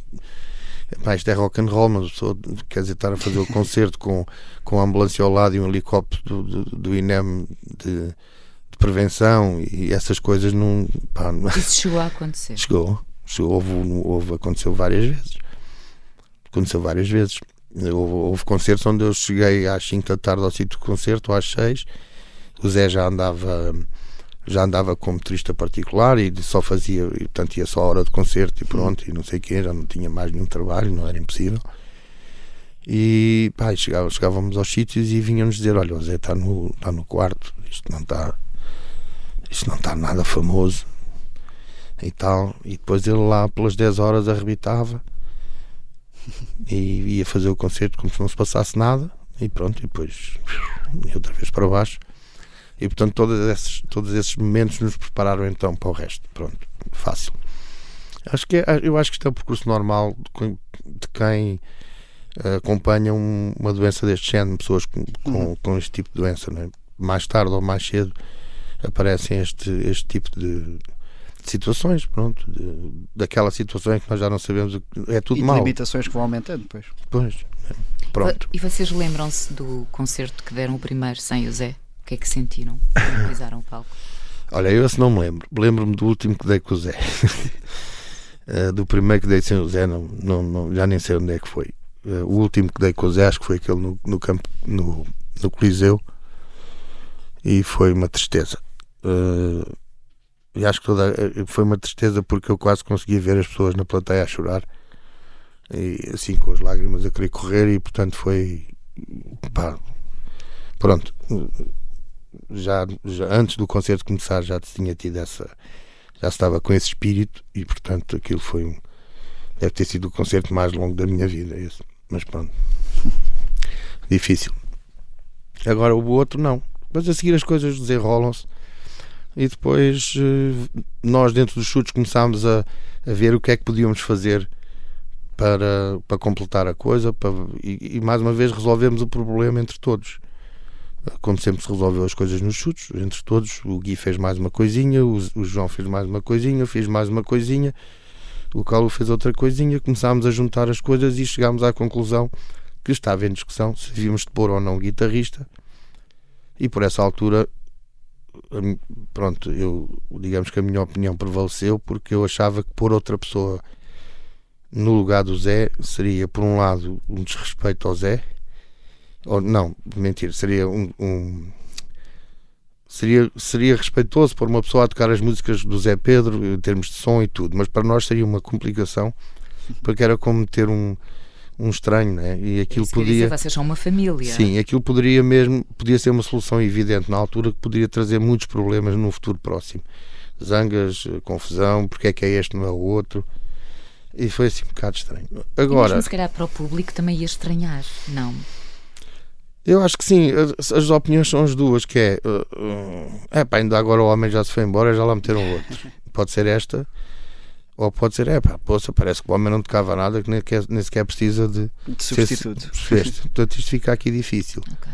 Pá, isto é rock and roll, mas a pessoa quer dizer estar a fazer o concerto com, com a ambulância ao lado e um helicóptero do, do, do INEM de, de prevenção e essas coisas não. Pá, não- Isso chegou a acontecer. chegou, chegou houve, houve, aconteceu várias vezes. Aconteceu várias vezes. Houve, houve concertos onde eu cheguei às 5 da tarde ao sítio de concerto, às 6. O Zé já andava já andava como motorista particular e só fazia, e, portanto ia só a hora de concerto e pronto, e não sei o quê, já não tinha mais nenhum trabalho, não era impossível. E pá, chegava- chegávamos aos sítios e vinham-nos dizer: Olha, o Zé está no, está no quarto, isto não está, isto não está nada famoso e tal. E depois ele lá pelas 10 horas arrebitava e ia fazer o concerto como se não se passasse nada e pronto, e depois ia outra vez para baixo. E portanto todos esses, todos esses momentos nos prepararam então para o resto. Pronto, fácil. Acho que é- eu acho que isto é o percurso normal de quem- eh, acompanha um- uma doença deste género, pessoas com, com, com este tipo de doença. não é? Mais tarde ou mais cedo aparecem este, este tipo de situações, pronto, de- daquelas situações que nós já não sabemos, o que- é tudo e de mau. limitações que vão aumentando depois. Pois, é. pronto. E vocês lembram-se do concerto que deram o primeiro sem o Zé? O que é que sentiram quando pisaram o palco? Olha, eu esse não me lembro. Lembro-me do último que dei com o Zé. Eh, do primeiro que dei sem o Zé, não, não, não- já nem sei onde é que foi. Eh, o último que dei com o Zé, acho que foi aquele no, no campo, no, no Coliseu. E foi uma tristeza. Eh, e acho que toda, eh, foi uma tristeza porque eu quase conseguia ver as pessoas na plateia a chorar. E assim com as lágrimas a querer correr, e portanto foi. Pá, pronto. Já, já antes do concerto começar, já tinha tido essa já estava com esse espírito e portanto aquilo foi um, deve ter sido o concerto mais longo da minha vida esse. mas pronto difícil agora o outro não mas a seguir as coisas desenrolam-se e depois eh, nós dentro dos chutes começámos a, a ver o que é que podíamos fazer para, para completar a coisa para, e, e mais uma vez resolvemos o problema entre todos como sempre se resolveu as coisas nos chutes, entre todos. O Gui fez mais uma coisinha, o, o João fez mais uma coisinha, fiz mais uma coisinha, o Carlos fez outra coisinha. Começámos a juntar as coisas e chegámos à conclusão que estava em discussão se devíamos de pôr ou não guitarrista. E por essa altura, pronto, eu digamos que a minha opinião prevaleceu porque eu achava que pôr outra pessoa no lugar do Zé seria, por um lado, um desrespeito ao Zé ou não, mentira, seria um, um- seria, seria respeitoso por uma pessoa a tocar as músicas do Zé Pedro em termos de som e tudo, mas para nós seria uma complicação porque era como ter um, um estranho, né? E aquilo Isso podia. Dizer, vocês são uma família. Sim, aquilo poderia mesmo, podia ser uma solução evidente na altura que poderia trazer muitos problemas no futuro próximo. Zangas, confusão, porque é que é este, não é o outro. E foi assim um bocado estranho. Agora. E mesmo, se calhar para o público também ia estranhar, não? Eu acho que sim, as, as opiniões são as duas, que é, uh, uh, é pá, ainda agora o homem já se foi embora, já lá meteram outro. Pode ser esta, ou pode ser, é pá, poça, parece que o homem não tocava nada, que nem, quer, nem sequer precisa de, de substituto. Portanto, isto fica aqui difícil. Okay.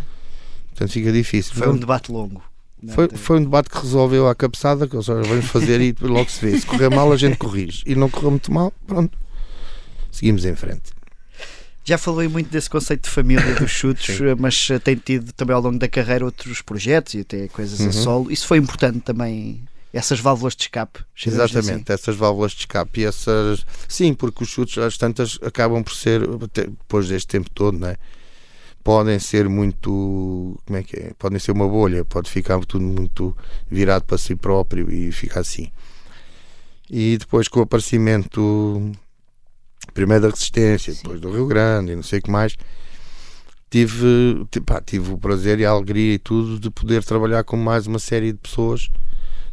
Portanto, fica difícil. Foi um debate longo. Foi, foi um debate que resolveu a cabeçada, que seja, vamos fazer e logo se vê. Se correr mal, a gente corrige. E não correu muito mal, pronto. Seguimos em frente. Já falei muito desse conceito de família dos chutes, mas tem tido também ao longo da carreira outros projetos e até coisas uhum. a solo. Isso foi importante também essas válvulas de escape. Exatamente, assim. essas válvulas de escape e essas. Sim, porque os chutes, as tantas, acabam por ser, depois deste tempo todo, não é? podem ser muito. Como é que é? Podem ser uma bolha, pode ficar tudo muito virado para si próprio e ficar assim. E depois com o aparecimento primeiro da Resistência, Sim. depois do Rio Grande e não sei o que mais, tive, pá, tive o prazer e a alegria e tudo de poder trabalhar com mais uma série de pessoas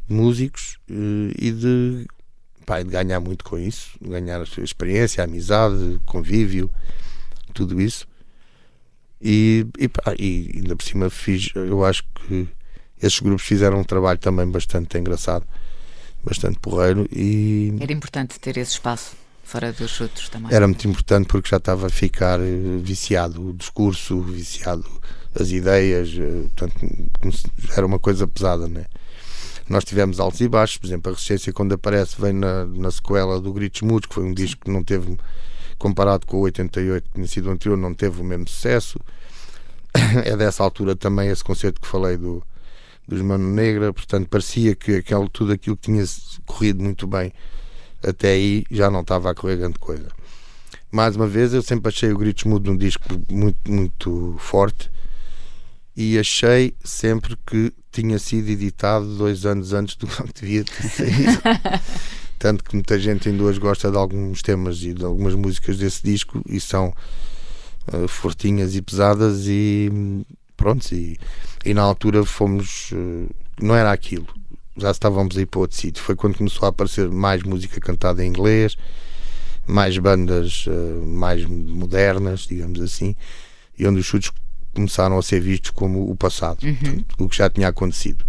músicos eh, e de, pá, de ganhar muito com isso, ganhar a sua experiência, amizade, convívio, tudo isso. E, e, pá, e ainda por cima fiz, eu acho que esses grupos fizeram um trabalho também bastante engraçado, bastante porreiro e era importante ter esse espaço fora dos outros também. Era muito importante porque já estava a ficar eh, viciado o discurso, viciado as ideias, eh, portanto era uma coisa pesada, né? Nós tivemos altos e baixos, por exemplo, a Resistência, quando aparece, vem na, na sequela do Gritos Mudos, que foi um disco que não teve, comparado com o 88, que tinha sido anterior, não teve o mesmo sucesso. É dessa altura também esse concerto que falei do, dos Mano Negra, portanto, parecia que aquele, tudo aquilo que tinha corrido muito bem até aí já não estava a correr grande coisa. Mais uma vez, eu sempre achei o Gritos Mudo um disco muito, muito forte e achei sempre que tinha sido editado dois anos antes do que devia ter saído. Tanto que muita gente ainda hoje gosta de alguns temas e de algumas músicas desse disco e são uh, fortinhas e pesadas e pronto, e, e na altura fomos uh, não era aquilo já estávamos aí para outro sítio foi quando começou a aparecer mais música cantada em inglês mais bandas uh, mais modernas digamos assim e onde os chutes começaram a ser vistos como o passado, uhum. portanto, o que já tinha acontecido.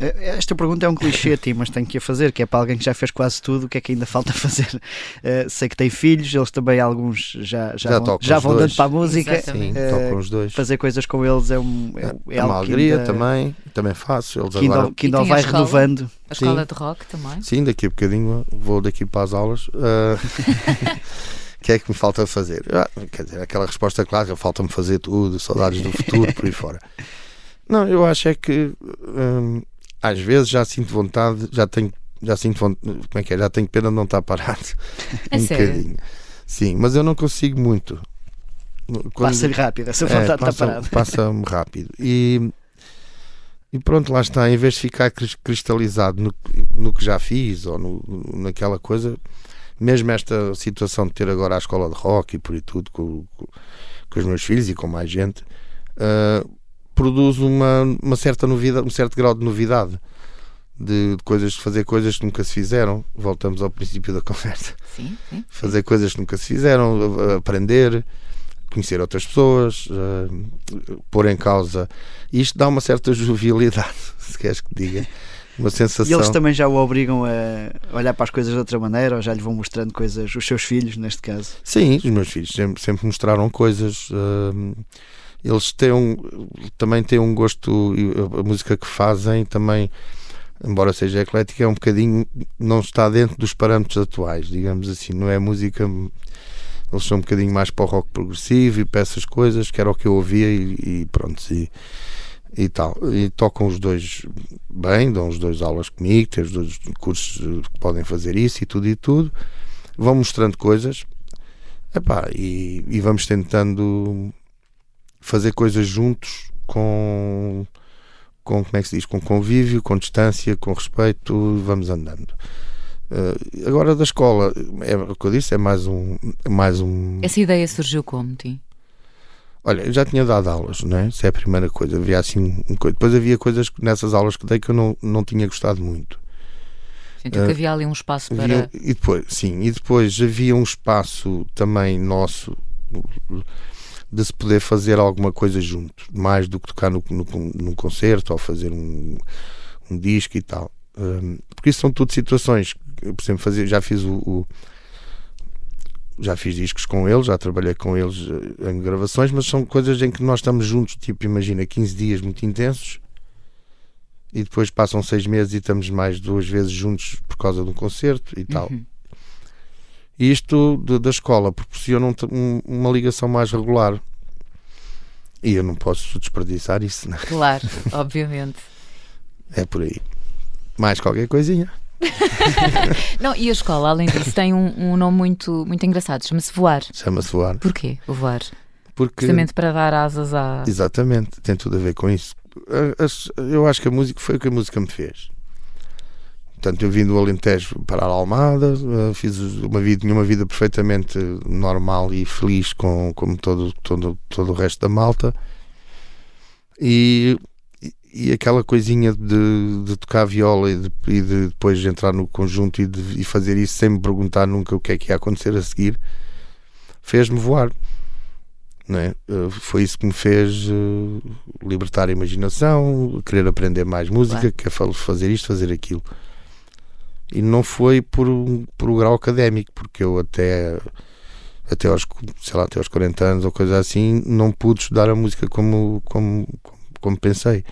Eh, esta pergunta é um clichê, Tim, mas tenho que a fazer, que é para alguém que já fez quase tudo, o que é que ainda falta fazer? Uh, sei que tem filhos, eles também, alguns já, já, já vão, já vão dando para a música. Sim, uh, tocam os dois. Fazer coisas com eles é, um, é, é, é uma alegria ainda, também, também faço. Eles que ainda, agora... que ainda vai escola, renovando. A escola Sim. de rock também? Sim, daqui a bocadinho vou daqui para as aulas. Uh... que é que me falta fazer? Ah, quer dizer, aquela resposta clássica, falta-me fazer tudo, saudades do futuro, por aí fora. Não, eu acho é que hum, às vezes já sinto vontade, já tenho, já sinto vontade, como é que é? Já tenho pena de não estar parado. É um sério? bocadinho. Sim, mas eu não consigo muito. Passa-lhe rápido, essa vontade é, passa, de estar parado. Passa-me rápido. E, e pronto, lá está, em vez de ficar cristalizado no, no que já fiz ou no, naquela coisa, mesmo esta situação de ter agora a escola de rock e por e tudo com, com, com os meus filhos e com mais gente uh, produz uma, uma certa novidade, um certo grau de novidade de, de, coisas, de fazer coisas que nunca se fizeram. Voltamos ao princípio da conversa. Sim, sim. Fazer coisas que nunca se fizeram, aprender, conhecer outras pessoas, uh, pôr em causa. Isto dá uma certa jovialidade, se queres que diga uma sensação. E eles também já o obrigam a olhar para as coisas de outra maneira ou já lhe vão mostrando coisas, os seus filhos, neste caso? Sim, os meus filhos sempre, sempre mostraram coisas. Uh, eles têm um, também têm um gosto, a música que fazem também, embora seja eclética, é um bocadinho, não está dentro dos parâmetros atuais, digamos assim, não é música. Eles são um bocadinho mais para o rock progressivo e para essas coisas, que era o que eu ouvia e, e pronto. E, e tal. E tocam os dois bem, dão os dois aulas comigo, têm os dois cursos que podem fazer isso e tudo e tudo. Vão mostrando coisas epá, e, e vamos tentando fazer coisas juntos com, com como é que se diz, com convívio, com distância, com respeito, vamos andando. Uh, agora da escola, é o que eu disse, é mais um, mais um. Essa ideia surgiu como, Tim? Olha, eu já tinha dado aulas, não é? Isso é a primeira coisa. Havia assim, um, depois havia coisas nessas aulas que dei que eu não, não tinha gostado muito. Sentiu uh, que havia ali um espaço para. Havia, e depois, sim, e depois havia um espaço também nosso de se poder fazer alguma coisa junto, mais do que tocar no, no, num concerto ou fazer um, um disco e tal. Um, porque isso são tudo situações. Eu, por exemplo, fazer, já fiz o, o, já fiz discos com eles, já trabalhei com eles eh, em gravações, mas são coisas em que nós estamos juntos, tipo, imagina, 15 dias muito intensos e depois passam seis meses e estamos mais duas vezes juntos por causa de um concerto e tal. Uhum. E isto de, da escola proporciona um, uma ligação mais regular. E eu não posso desperdiçar isso, né? Claro, obviamente. É por aí. Mais qualquer coisinha. não, e a escola, além disso, tem um, um nome muito, muito engraçado, chama-se Voar. Chama-se Voar. Porquê o Voar? Porque... Precisamente para dar asas à. Exatamente, tem tudo a ver com isso. Eu acho que a música foi o que a música me fez. Portanto, eu vim do Alentejo para a Almada, eh, fiz uma vida, uma vida perfeitamente normal e feliz com, como todo, todo, todo o resto da malta. E, e aquela coisinha de, de tocar viola e de, e de, depois entrar no conjunto e, de, e fazer isso sem me perguntar nunca o que é que ia acontecer a seguir, fez-me voar. Não é? Eh, foi isso que me fez uh, libertar a imaginação, querer aprender mais música, quer fazer isto, fazer aquilo e não foi por, por o grau académico, porque eu até até aos, sei lá, até aos 40 anos ou coisa assim, não pude estudar a música como, como, como pensei.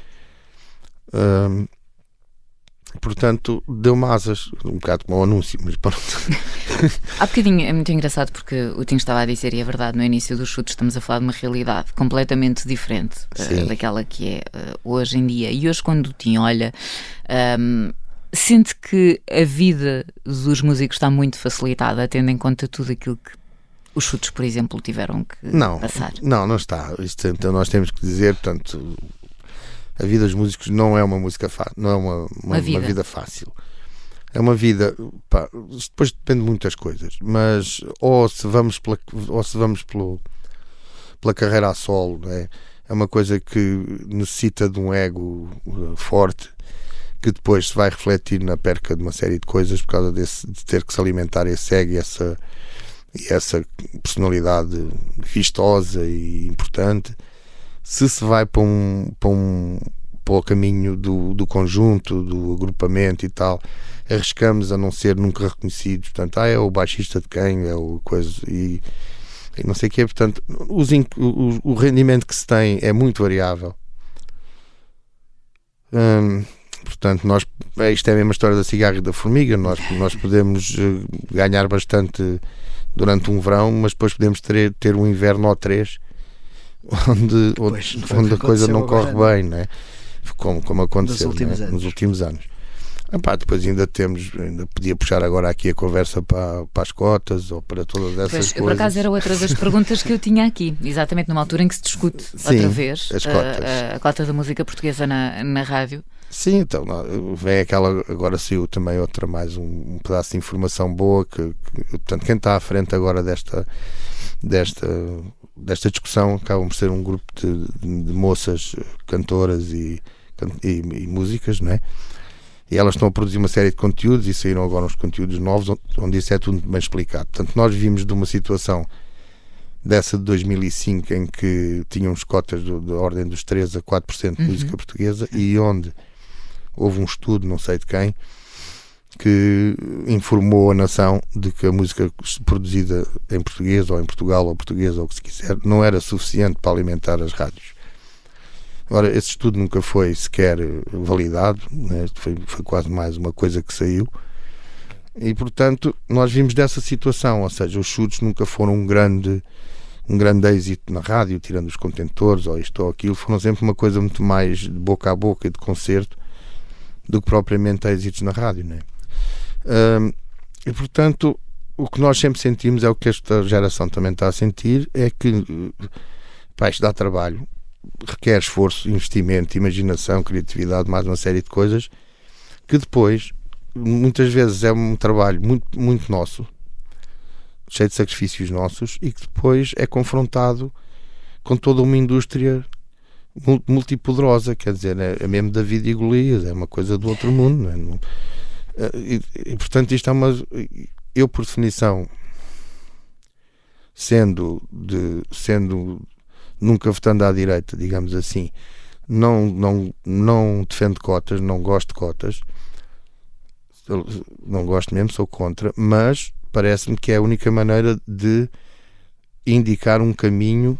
Portanto, deu-me asas, um bocado como um anúncio, mas pronto. Há bocadinho é muito engraçado porque o Tim estava a dizer, e é verdade, no início dos chutes estamos a falar de uma realidade completamente diferente uh, daquela que é uh, hoje em dia. E hoje, quando o Tim olha. Um, Sente que a vida dos músicos está muito facilitada, tendo em conta tudo aquilo que os chutes, por exemplo, tiveram que não, passar? Não, não está. Isto, então nós temos que dizer, portanto, a vida dos músicos não é uma música fácil, não é uma, uma, uma, vida. uma, vida. fácil. É uma vida, pá, depois depende de muitas coisas, mas ou se vamos pela, ou se vamos pelo, pela carreira a solo, é? é uma coisa que necessita de um ego uh, forte que depois se vai refletir na perca de uma série de coisas por causa desse, de ter que se alimentar esse ego e essa, e essa personalidade vistosa e importante. Se se vai para um, para um para o caminho do, do conjunto, do agrupamento e tal, arriscamos a não ser nunca reconhecidos. Portanto, ah, é o baixista de quem, é o coisa. E, e não sei o que é. Portanto, os, o, o rendimento que se tem é muito variável. Hum, Portanto, nós, é, isto é a mesma história da cigarra e da formiga. Nós, nós podemos eh, ganhar bastante durante um verão, mas depois podemos ter, ter um inverno ou três onde, onde, onde a coisa não corre agora, bem, não é? como, como aconteceu nos últimos, é? nos últimos anos. Epá, depois ainda temos, ainda podia puxar agora aqui a conversa para, para as cotas ou para todas essas pois, coisas. Por acaso era outra das perguntas que eu tinha aqui, exatamente numa altura em que se discute Sim, outra vez a, a, a, cota da música portuguesa na, na rádio. Sim, então vem aquela, agora saiu também outra, mais um, um pedaço de informação boa que, que, portanto, quem está à frente agora desta, desta, desta discussão acabam por ser um grupo de, de moças cantoras e, e, e, músicas, não é? E elas estão a produzir uma série de conteúdos e saíram agora uns conteúdos novos onde isso é tudo bem explicado. Portanto, nós vimos de uma situação dessa de 2005 em que tínhamos cotas da ordem dos 3 a 4% de uhum. música portuguesa e onde houve um estudo, não sei de quem, que informou a nação de que a música produzida em português ou em Portugal ou portuguesa ou o que se quiser não era suficiente para alimentar as rádios. Ora, esse estudo nunca foi sequer validado, né? foi, foi quase mais uma coisa que saiu. E portanto, nós vimos dessa situação, ou seja, os chutes nunca foram um grande um grande êxito na rádio, tirando os contentores ou isto ou aquilo, foram sempre uma coisa muito mais de boca a boca e de concerto do que propriamente êxitos na rádio. Né? E portanto, o que nós sempre sentimos é o que esta geração também está a sentir: é que pá, isto dá trabalho. requer esforço, investimento, imaginação, criatividade, mais uma série de coisas que depois, muitas vezes, é um trabalho muito, muito nosso, cheio de sacrifícios nossos, e que depois é confrontado com toda uma indústria multipoderosa, quer dizer, é, é mesmo David e Golias, é uma coisa do outro mundo. Não é? Eh, e, e, portanto, isto é uma. Eu, por definição, sendo, de, sendo nunca votando à direita, digamos assim, não, não, não defendo cotas, não gosto de cotas, não gosto mesmo, sou contra, mas parece-me que é a única maneira de indicar um caminho,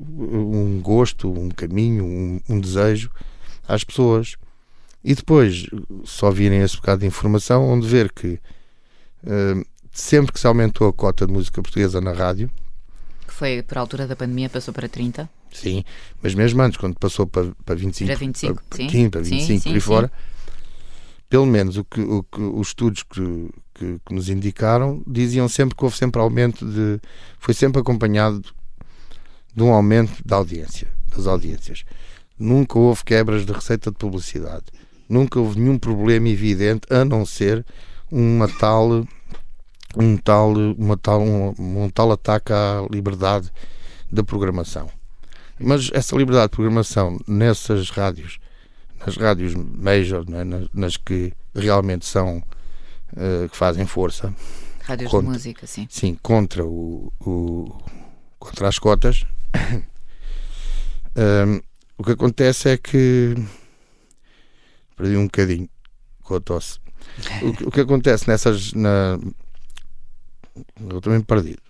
um gosto, um caminho, um, um desejo às pessoas. E depois só virem esse bocado de informação, onde ver que uh, sempre que se aumentou a cota de música portuguesa na rádio. Que foi por altura da pandemia, passou para 30. Sim, mas mesmo antes, quando passou para, para 25, para 25, para, sim. Sim, para 25 sim, sim, por aí fora, pelo menos o que, o que os estudos que, que, que, nos indicaram diziam sempre que houve sempre aumento de. foi sempre acompanhado de um aumento da audiência, das audiências. Nunca houve quebras de receita de publicidade. Nunca houve nenhum problema evidente, a não ser uma tal um tal, uma tal, um, um tal ataque à liberdade da programação. Mas essa liberdade de programação nessas rádios, nas rádios major, é? nas, nas, que realmente são, uh, que fazem força. Rádios contra, de música, sim. Sim, contra, o, o contra as cotas. um, o que acontece é que. Perdi um bocadinho com a tosse. O, o que acontece nessas. Na, eu também perdido.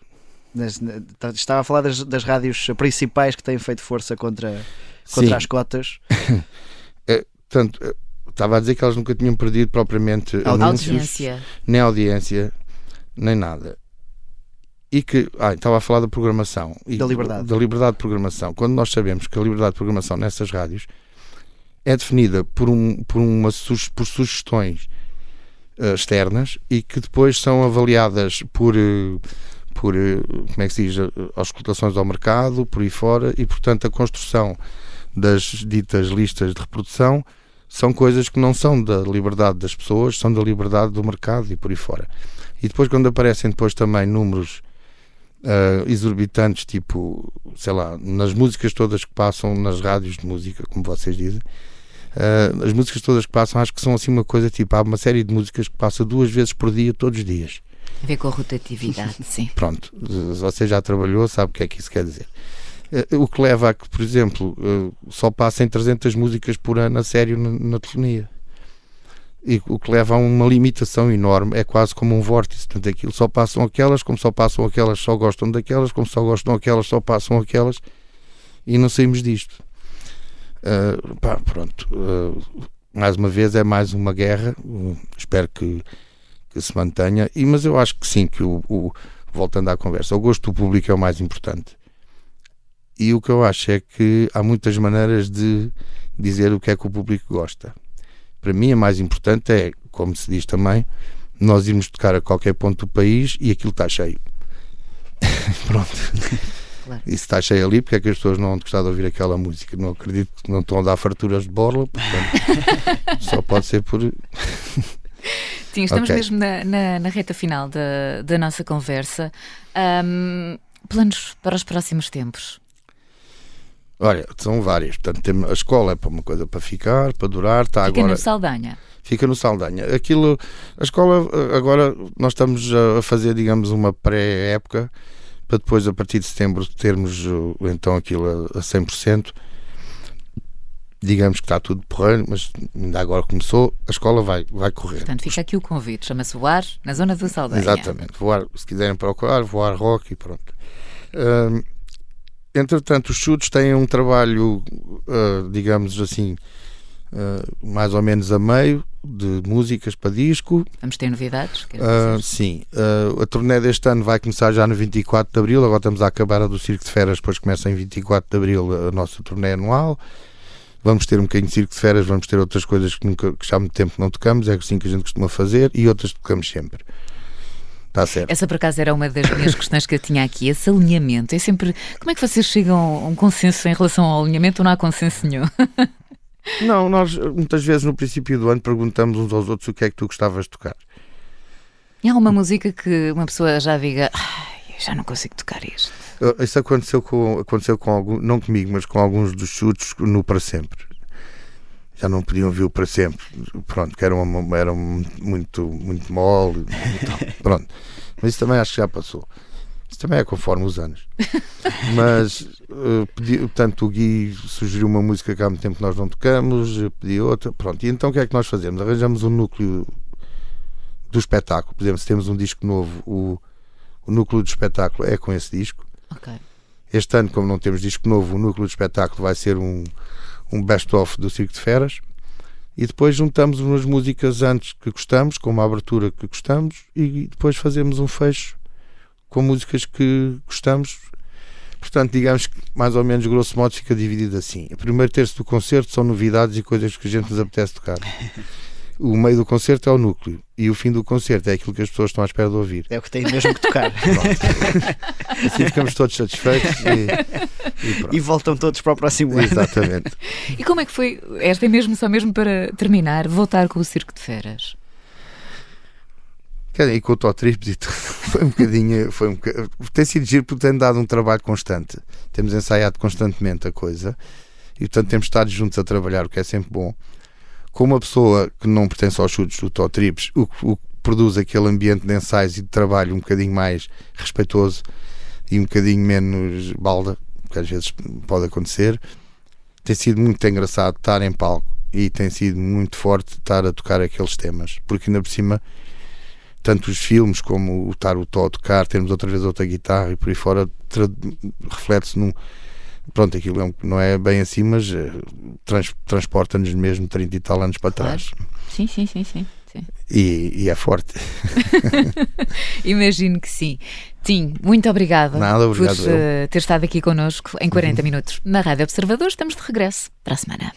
Tá, estava a falar das, das rádios principais que têm feito força contra, contra as cotas. é, portanto, é, estava a dizer que elas nunca tinham perdido propriamente anúncios, audiência. nem audiência, nem nada. E que, ah, estava a falar da programação. E, da liberdade. Da liberdade de programação. Quando nós sabemos que a liberdade de programação nessas rádios é definida por, um, por, uma, por sugestões uh, externas e que depois são avaliadas por, uh, por uh, como é que se diz, as cotações ao mercado, por aí fora, e portanto a construção das ditas listas de reprodução são coisas que não são da liberdade das pessoas, são da liberdade do mercado e por aí fora. E depois quando aparecem depois também números uh, exorbitantes, tipo, sei lá, nas músicas todas que passam nas rádios de música, como vocês dizem, Uh, as músicas todas que passam, acho que são assim uma coisa tipo, há uma série de músicas que passa duas vezes por dia, todos os dias. A ver com a rotatividade, sim. Pronto, você já trabalhou, sabe o que é que isso quer dizer. Uh, o que leva a que, por exemplo, uh, só passem 300 músicas por ano a sério na, na telefonia. E o que leva a uma limitação enorme, é quase como um vórtice. Portanto, aquilo só passam aquelas, como só passam aquelas, só gostam daquelas, como só gostam aquelas, só passam aquelas, e não saímos disto. Uh, pá, pronto, uh, mais uma vez é mais uma guerra. Uh, espero que, que, se mantenha. E, mas eu acho que sim, que o, o, voltando à conversa, o gosto do público é o mais importante. E o que eu acho é que há muitas maneiras de dizer o que é que o público gosta. Para mim, a mais importante é, como se diz também, nós irmos tocar a qualquer ponto do país e aquilo está cheio. Pronto. Claro. Isso está cheio ali, porque é que as pessoas não vão gostar de ouvir aquela música? Não acredito que não estão a dar farturas de borla, portanto, só pode ser por. Sim, estamos okay. mesmo na, na, na, reta final da, da nossa conversa. Um, planos para os próximos tempos? Olha, são vários. Portanto, tem, a escola é para uma coisa para ficar, para durar. Está Fica agora, no Saldanha. Fica no Saldanha. Aquilo, a escola, agora nós estamos a fazer, digamos, uma pré-época para depois, a partir de setembro, termos então aquilo a, a 100%. Digamos que está tudo porreiro, mas ainda agora começou, a escola vai, vai correr. Portanto, fica aqui o convite, chama-se Voar, na zona do Saldanha. Exatamente, voar, se quiserem procurar, voar rock e pronto. Uh, entretanto, os chutes têm um trabalho, uh, digamos assim, uh, mais ou menos a meio, de músicas para disco. Vamos ter novidades? Uh, sim. Uh, a turnê deste ano vai começar já no 24 de Abril. Agora estamos a acabar a do Circo de Feras, depois começa em 24 de Abril a nossa turnê anual. Vamos ter um bocadinho de Circo de Feras, vamos ter outras coisas que, nunca, que já há muito tempo não tocamos, é assim que a gente costuma fazer, e outras que tocamos sempre. Está certo. Essa, por acaso, era uma das minhas questões que eu tinha aqui. Esse alinhamento. É sempre. Como é que vocês chegam a um consenso em relação ao alinhamento ou não há consenso nenhum? Não, nós muitas vezes no princípio do ano perguntamos uns aos outros o que é que tu gostavas de tocar. E há uma música que uma pessoa já diga, já não consigo tocar isto. Isso aconteceu com, aconteceu com algum, não comigo, mas com alguns dos chutes no Para Sempre. Já não podiam vir o Para Sempre. Pronto, que era, uma, era muito, muito mole. Pronto. Mas isso também acho que já passou. Isso também é conforme os anos. Mas, uh, pedi, portanto, o Gui sugeriu uma música que há muito tempo nós não tocamos, pedi outra, pronto. E então o que é que nós fazemos? Arranjamos um núcleo do espetáculo. Por exemplo, se temos um disco novo, o, o núcleo do espetáculo é com esse disco. Okay. Este ano, como não temos disco novo, o núcleo do espetáculo vai ser um, um best-of do Circo de Feras. E depois juntamos umas músicas antes que gostamos, com uma abertura que gostamos, e depois fazemos um fecho com músicas que gostamos. Portanto, digamos que mais ou menos, grosso modo, fica dividido assim. O primeiro terço do concerto são novidades e coisas que a gente nos apetece tocar. O meio do concerto é o núcleo e o fim do concerto é aquilo que as pessoas estão à espera de ouvir. É o que tem mesmo que tocar. assim ficamos todos satisfeitos e, e, e, voltam todos para o próximo ano. Exatamente. e como é que foi, esta é mesmo só mesmo para terminar, voltar com o Circo de Feras? E com o Totrip foi um bocadinho. Foi um bocadinho, tem sido giro porque tem dado um trabalho constante. Temos ensaiado constantemente a coisa e, portanto, temos estado juntos a trabalhar, o que é sempre bom. Com uma pessoa que não pertence aos chutes do Totrips, o, o que produz aquele ambiente de ensaios e de trabalho um bocadinho mais respeitoso e um bocadinho menos balda, que às vezes pode acontecer. Tem sido muito engraçado estar em palco e tem sido muito forte estar a tocar aqueles temas, porque ainda por cima tanto os filmes como o estar o Tó a tocar, termos outra vez outra guitarra e por aí fora reflete-se num. Pronto, aquilo é não é bem assim, mas uh, trans, transporta-nos mesmo 30 e tal anos para claro. trás. Sim, sim, sim, sim. sim. E, e, é forte. Imagino que sim. Tim, muito obrigada Nada, obrigado por uh, ter estado aqui connosco em 40 uhum. minutos na Rádio Observador. Estamos de regresso para a semana.